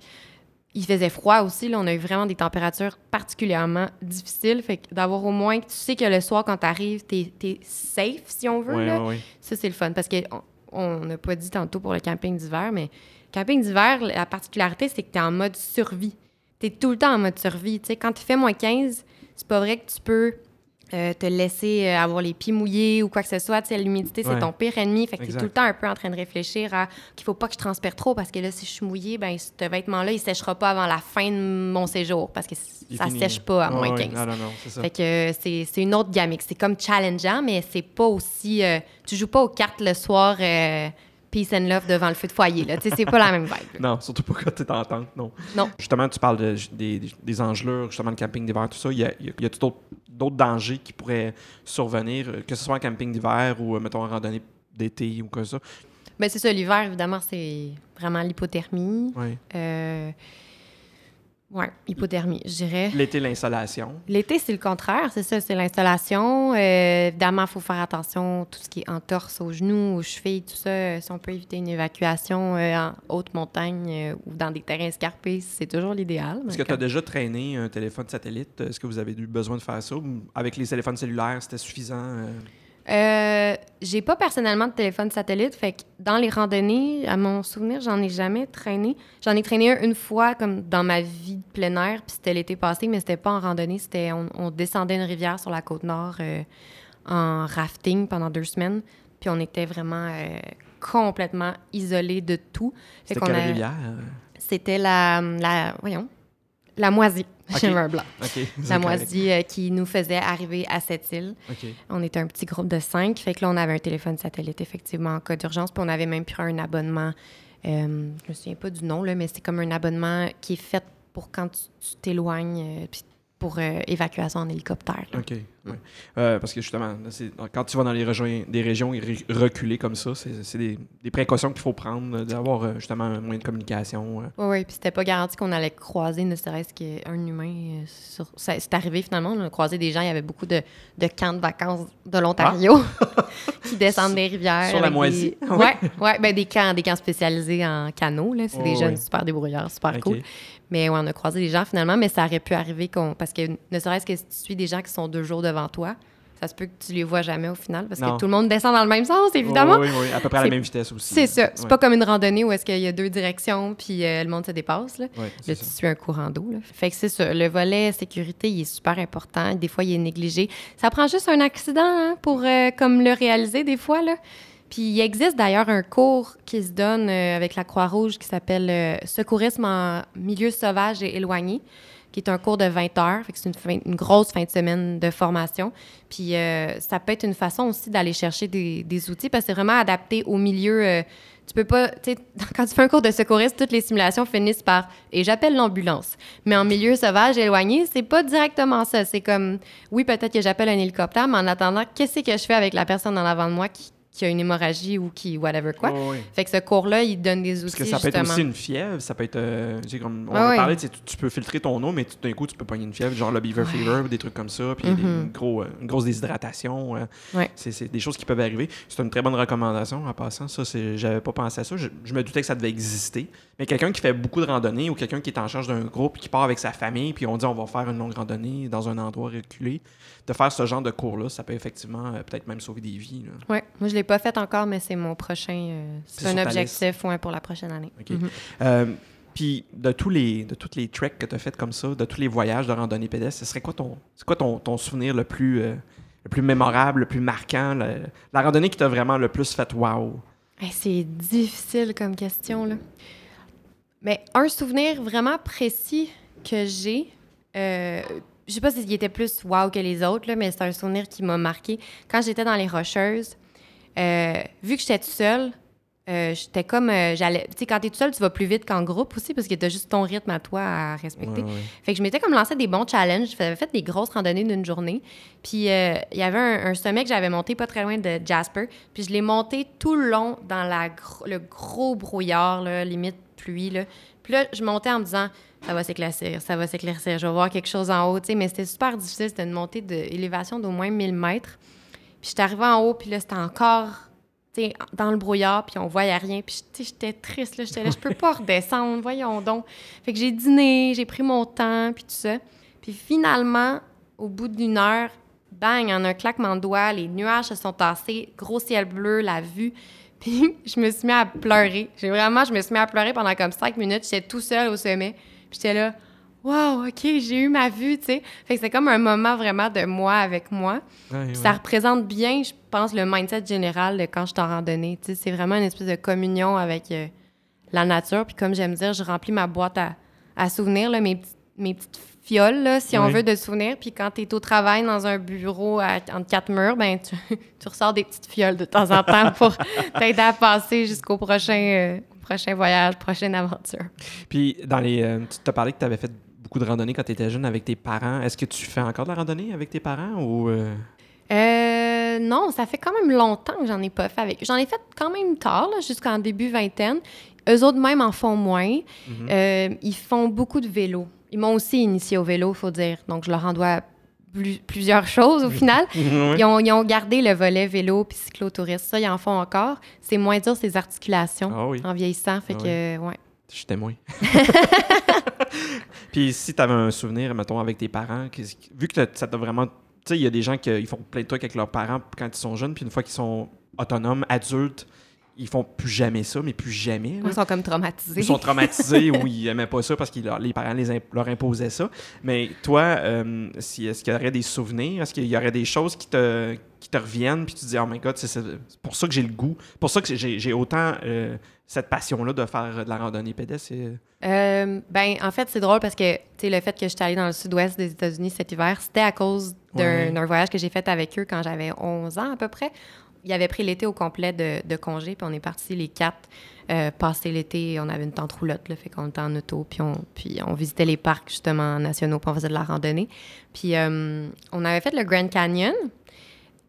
il faisait froid aussi. Là, on a eu vraiment des températures particulièrement difficiles. Fait que d'avoir au moins, tu sais que le soir, quand tu arrives, tu es, safe, si on veut. là. Ça, c'est le fun. Parce qu'on n'a pas dit tantôt pour le camping d'hiver, mais camping d'hiver, la particularité, c'est que tu es en mode survie. Tu es tout le temps en mode survie. sais, quand tu fais moins 15, c'est pas vrai que tu peux euh, te laisser euh, avoir les pieds mouillés ou quoi que ce soit. L'humidité, c'est ton pire ennemi. Fait que tu es tout le temps un peu en train de réfléchir à qu'il faut pas que je transpire trop parce que là, si je suis mouillée, ben, ce vêtement-là, il séchera pas avant la fin de mon séjour parce que ça sèche pas à moins 15. Non, non, non, ça. Fait que c'est une autre gamique. C'est comme challengeant, mais c'est pas aussi. Euh, tu joues pas aux cartes le soir peace and love devant le feu de foyer. Là. c'est pas la même vibe. non, surtout pas quand t'es en tente, non. Non. Justement, tu parles de, des, des engelures, justement, le camping d'hiver, tout ça. Il y a, y a d'autres dangers qui pourraient survenir, que ce soit en camping d'hiver ou, mettons, en randonnée d'été ou que ça? Bien, c'est ça. L'hiver, évidemment, c'est vraiment l'hypothermie. Oui. Euh, oui, hypothermie, je dirais. L'été, l'installation. L'été, c'est le contraire, c'est ça, c'est l'installation. Euh, évidemment, il faut faire attention tout ce qui est entorse aux genoux, aux chevilles, tout ça. Si on peut éviter une évacuation euh, en haute montagne euh, ou dans des terrains escarpés, c'est toujours l'idéal. Est-ce que tu as déjà traîné un téléphone satellite? Est-ce que vous avez eu besoin de faire ça? Avec les téléphones cellulaires, c'était suffisant? Euh, j'ai pas personnellement de téléphone satellite, fait que dans les randonnées, à mon souvenir, j'en ai jamais traîné. J'en ai traîné un une fois comme dans ma vie de plein air, puis c'était l'été passé, mais c'était pas en randonnée, c'était on, descendait une rivière sur la côte nord euh, en rafting pendant deux semaines, puis on était vraiment euh, complètement isolés de tout. C'était quelle rivière? C'était la, la, voyons, la Moisie. Okay. un blanc. La Moisie euh, qui nous faisait arriver à cette île. On était un petit groupe de cinq. Fait que là, on avait un téléphone satellite, effectivement, en cas d'urgence. Puis on avait même pris un abonnement. Euh, je me souviens pas du nom, là, mais c'est comme un abonnement qui est fait pour quand tu t'éloignes. Euh, pour euh, évacuation en hélicoptère. OK. Euh, parce que justement, quand tu vas dans les régions, des régions reculées comme ça, c'est des, des, précautions qu'il faut prendre, d'avoir euh, justement un moyen de communication. Oui, oui. Puis c'était pas garanti qu'on allait croiser ne serait-ce qu'un humain. C'est arrivé finalement. On a croisé des gens. Il y avait beaucoup de, de camps de vacances de l'Ontario ah! qui descendent des rivières. Sur la moisie. Oui, ouais, ouais, ben, des, camps, des camps spécialisés en canaux. C'est des jeunes super débrouillards, super cool. Mais ouais, on a croisé des gens finalement, mais ça aurait pu arriver qu'on. Parce que ne serait-ce que si tu suis des gens qui sont deux jours devant toi, ça se peut que tu les vois jamais au final parce que tout le monde descend dans le même sens, évidemment. oui, oui, à peu près à la même vitesse aussi. C'est ça. C'est pas comme une randonnée où est-ce qu'il y a deux directions puis euh, le monde se dépasse. Là, là tu suis un courant d'eau. Fait que c'est ça. Le volet sécurité, il est super important. Des fois, il est négligé. Ça prend juste un accident hein, pour euh, comme le réaliser des fois. Là. Puis il existe d'ailleurs un cours qui se donne euh, avec la Croix-Rouge qui s'appelle euh, Secourisme en milieu sauvage et éloigné, qui est un cours de 20 heures. C'est une, grosse fin de semaine de formation. Puis euh, ça peut être une façon aussi d'aller chercher des, outils parce que c'est vraiment adapté au milieu. tu peux pas, quand tu fais un cours de secouriste, toutes les simulations finissent par et j'appelle l'ambulance. Mais en milieu sauvage éloigné, c'est pas directement ça. C'est comme, oui, peut-être que j'appelle un hélicoptère, mais en attendant, qu'est-ce que je fais avec la personne en avant de moi qui, qui a une hémorragie ou qui, whatever quoi. Ouais. Fait que ce cours-là, il donne des outils Parce que ça peut être aussi une fièvre, ça peut être. euh, comme on Ouais, a parlé, tu, tu- peux filtrer ton eau, mais tout d'un coup, tu peux pogner une fièvre, genre le beaver Ouais. fever ou des trucs comme ça, puis Mhm. une, gros, euh, une grosse déshydratation. euh, Ouais. c'est, des choses qui peuvent arriver. C'est une très bonne recommandation en passant. Ça, j'avais pas pensé à ça. Je, je me doutais que ça devait exister. Mais quelqu'un qui fait beaucoup de randonnées ou quelqu'un qui est en charge d'un groupe qui part avec sa famille, puis on dit on va faire une longue randonnée dans un endroit reculé, de faire ce genre de cours-là, ça peut effectivement euh, peut-être même sauver des vies. Ouais, moi je l'ai pas fait encore, mais c'est mon prochain. euh, C'est un objectif ouais, pour la prochaine année. OK. Mhm. Euh, puis de tous les de toutes les treks que tu as fait comme ça, de tous les voyages de randonnée pédestre, ce serait quoi ton c'est quoi ton, ton souvenir le plus le plus mémorable, le plus marquant, le- la randonnée qui t'a vraiment le plus fait wow? Hey, c'est difficile comme question, là. Mais un souvenir vraiment précis que j'ai, euh, je sais pas s'il était plus wow que les autres, là, mais c'est un souvenir qui m'a marqué. Quand j'étais dans les Rocheuses, euh, vu que j'étais toute seule, euh, j'étais comme. euh, j'allais, tu sais, quand t'es toute seule, tu vas plus vite qu'en groupe aussi, parce que t'as juste ton rythme à toi à respecter. Ouais, ouais. Fait que je m'étais comme lancé des bons challenges. J'avais fait des grosses randonnées d'une journée. Puis euh, il y avait un, un sommet que j'avais monté pas très loin de Jasper. Puis je l'ai monté tout le long dans la gro- le gros brouillard, là, limite pluie. Là. Puis là, je montais en me disant ça va s'éclaircir, ça va s'éclaircir, je vais voir quelque chose en haut. Mais c'était super difficile. C'était une montée d'élévation d'au moins 1000 mètres. Puis j'étais arrivée en haut, puis là, c'était encore dans le brouillard, puis on voyait rien. Puis j'étais triste, là. J'étais je peux pas redescendre, voyons donc. Fait que j'ai dîné, j'ai pris mon temps, puis tout ça. Puis finalement, au bout d'une heure, bang, en un claquement de doigts, les nuages se sont tassés, gros ciel bleu, la vue. Puis je me suis mis à pleurer. J'ai vraiment, je me suis mis à pleurer pendant comme cinq minutes. J'étais tout seul au sommet. Puis j'étais là, wow, OK, j'ai eu ma vue, tu sais. Fait que c'est comme un moment vraiment de moi avec moi. Ça représente bien, je pense, le mindset général de quand je suis en randonnée. Tu sais, c'est vraiment une espèce de communion avec euh, la nature. Puis comme j'aime dire, je remplis ma boîte à, à souvenirs, là, mes, petites- mes petites là, si on veut, de souvenirs. Puis quand tu es au travail dans un bureau à- entre quatre murs, ben tu, tu ressors des petites fioles de temps en temps pour t'aider à passer jusqu'au prochain, euh, prochain voyage, prochaine aventure. Puis dans les euh, tu t'as parlé que tu avais fait beaucoup de randonnées quand tu étais jeune avec tes parents. Est-ce que tu fais encore de la randonnée avec tes parents ou euh, Euh, non, ça fait quand même longtemps que j'en ai pas fait avec. J'en ai fait quand même tard, jusqu'en début vingtaine. Eux autres même en font moins. Mhm. Euh, ils font beaucoup de vélo. Ils m'ont aussi initié au vélo, faut dire. Donc, je leur en dois plus- plusieurs choses au final. Ils ont, ils ont gardé le volet vélo puis cyclotourisme. Ça, ils en font encore. C'est moins dur, ces articulations, Ah oui. en vieillissant. Fait Ah que, ouais. Je suis témoin. Puis si tu avais un souvenir, mettons, avec tes parents, vu que ça t'a vraiment. Tu sais, il y a des gens qui ils font plein de trucs avec leurs parents quand ils sont jeunes, puis une fois qu'ils sont autonomes, adultes, ils font plus jamais ça, mais plus jamais. Ils sont comme traumatisés. Ils sont traumatisés ou ils aimaient pas ça parce que leur- les parents les imp- leur imposaient ça. Mais toi, euh, si, est-ce qu'il y aurait des souvenirs? Est-ce qu'il y aurait des choses qui te, qui te reviennent? Puis tu te dis, oh my god, c'est pour ça que j'ai le goût. pour ça que j'ai autant euh, cette passion-là de faire de la randonnée pédestre. Euh, ben, en fait, c'est drôle parce que, le fait que je suis allée dans le sud-ouest des États-Unis cet hiver, c'était à cause d'un Ouais. d'un voyage que j'ai fait avec eux quand j'avais 11 ans à peu près. Ils avaient pris l'été au complet de, de congé, puis on est partis les quatre euh, passer l'été. On avait une tente roulotte, là, fait qu'on était en auto, puis on, puis on visitait les parcs, justement, nationaux, puis on faisait de la randonnée. Puis euh, on avait fait le Grand Canyon,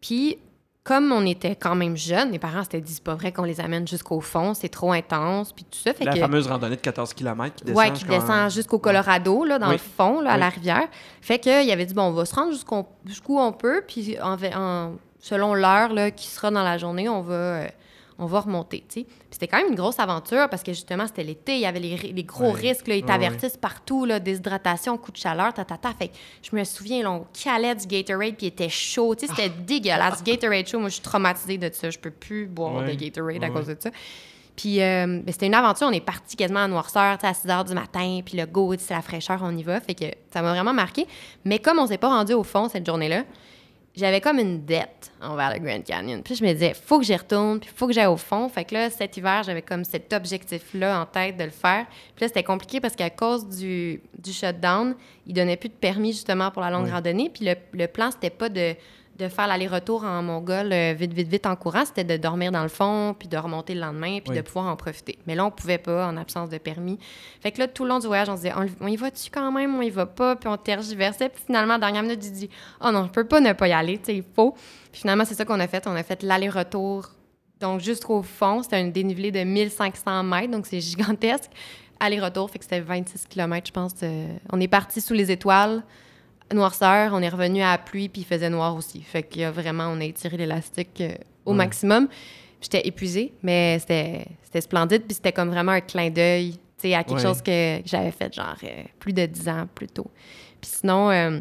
puis comme on était quand même jeunes, mes parents s'étaient dit, c'est pas vrai qu'on les amène jusqu'au fond, c'est trop intense, puis tout ça. Fait La que... fameuse randonnée de 14 km qui descend. Ouais, qui descend jusqu'au Colorado, là, dans Oui. le fond, là, à Oui. la rivière. Fait qu'il avait dit, bon, on va se rendre jusqu'où on peut, puis en, en- selon l'heure qui sera dans la journée, on va, euh, on va remonter, c'était quand même une grosse aventure, parce que justement, c'était l'été, il y avait les, gros Ouais. risques, là, ils Ouais, t'avertissent partout, là, déshydratation, coup de chaleur, ta, ta, ta. Fait que je me souviens, là, on calait du Gatorade, puis il était chaud, c'était Ah. dégueulasse. Gatorade chaud, moi, je suis traumatisée de ça, je peux plus boire Ouais. de Gatorade à cause de ça. Puis euh, ben, c'était une aventure, on est parti quasiment en noirceur, à 6 h du matin, puis le go, c'est la fraîcheur, on y va. Fait que ça m'a vraiment marqué. Mais comme on s'est pas rendu au fond cette journée-là, j'avais comme une dette envers le Grand Canyon. Puis je me disais, faut que j'y retourne, puis faut que j'aille au fond. Fait que là, cet hiver, j'avais comme cet objectif-là en tête de le faire. Puis là, c'était compliqué parce qu'à cause du, du shutdown, ils donnaient plus de permis justement pour la longue randonnée. Puis le, le plan, c'était pas de de faire l'aller-retour en Mongol euh, vite, vite, vite en courant, c'était de dormir dans le fond, puis de remonter le lendemain, puis de pouvoir en profiter. Mais là, on pouvait pas en absence de permis. Fait que là, tout le long du voyage, on se disait, on, y va-tu quand même, on y va pas, puis on tergiversait. Puis finalement, à la dernière minute, j'ai dit, oh non, je peux pas ne pas y aller, tu sais, il faut. Puis finalement, c'est ça qu'on a fait. On a fait l'aller-retour, donc jusqu'au fond. C'était un dénivelé de 1500 mètres, donc c'est gigantesque. Aller-retour, fait que c'était 26 km, je pense. on est parti sous les étoiles noirceur, on est revenu à la pluie, puis il faisait noir aussi. Fait qu'il y a vraiment, on a étiré l'élastique euh, au maximum. J'étais épuisée, mais c'était splendide, puis c'était comme vraiment un clin d'œil à quelque chose que j'avais fait genre euh, plus de dix ans plus tôt. Puis sinon, euh,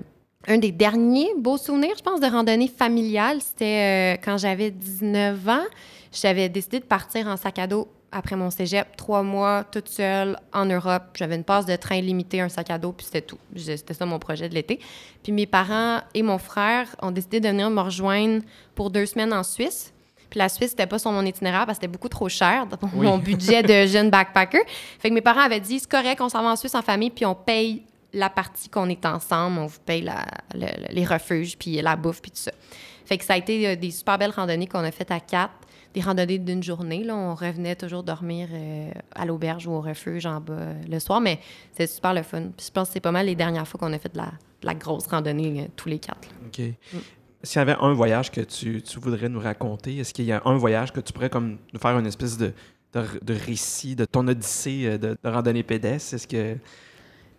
un des derniers beaux souvenirs, je pense, de randonnée familiale, c'était quand j'avais 19 ans. J'avais décidé de partir en sac à dos après mon cégep, trois mois toute seule en Europe. J'avais une passe de train limitée, un sac à dos, puis c'était tout. C'était ça mon projet de l'été. Puis mes parents et mon frère ont décidé de venir me rejoindre pour deux semaines en Suisse. Puis la Suisse, c'était pas sur mon itinéraire parce que c'était beaucoup trop cher pour mon budget de jeune backpacker. Fait que mes parents avaient dit c'est correct, on s'en va en Suisse en famille, puis on paye la partie qu'on est ensemble, on vous paye les refuges, puis la bouffe, puis tout ça. Fait que ça a été euh, des super belles randonnées qu'on a faites à quatre des randonnées d'une journée. Là. On revenait toujours dormir euh, à l'auberge ou au refuge en bas euh, le soir, mais c'est super le fun. Puis je pense que c'est pas mal les dernières fois qu'on a fait de la, grosse randonnée euh, tous les quatre. OK. Mm. S'il y avait un voyage que tu, voudrais nous raconter, est-ce qu'il y a un voyage que tu pourrais comme nous faire une espèce de, de, récit de ton odyssée de, randonnée pédestre? Est-ce que...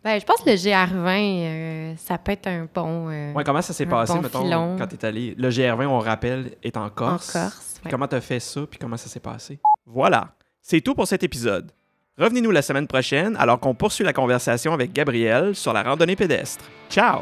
Ben, je pense que le GR20, ça peut être un bon. ouais, comment ça s'est passé, mettons, quand tu es allé? Le GR20, on rappelle, est en Corse. En Corse. Comment tu as fait ça, puis comment ça s'est passé? Voilà, c'est tout pour cet épisode. Revenez-nous la semaine prochaine alors qu'on poursuit la conversation avec Gabriel sur la randonnée pédestre. Ciao!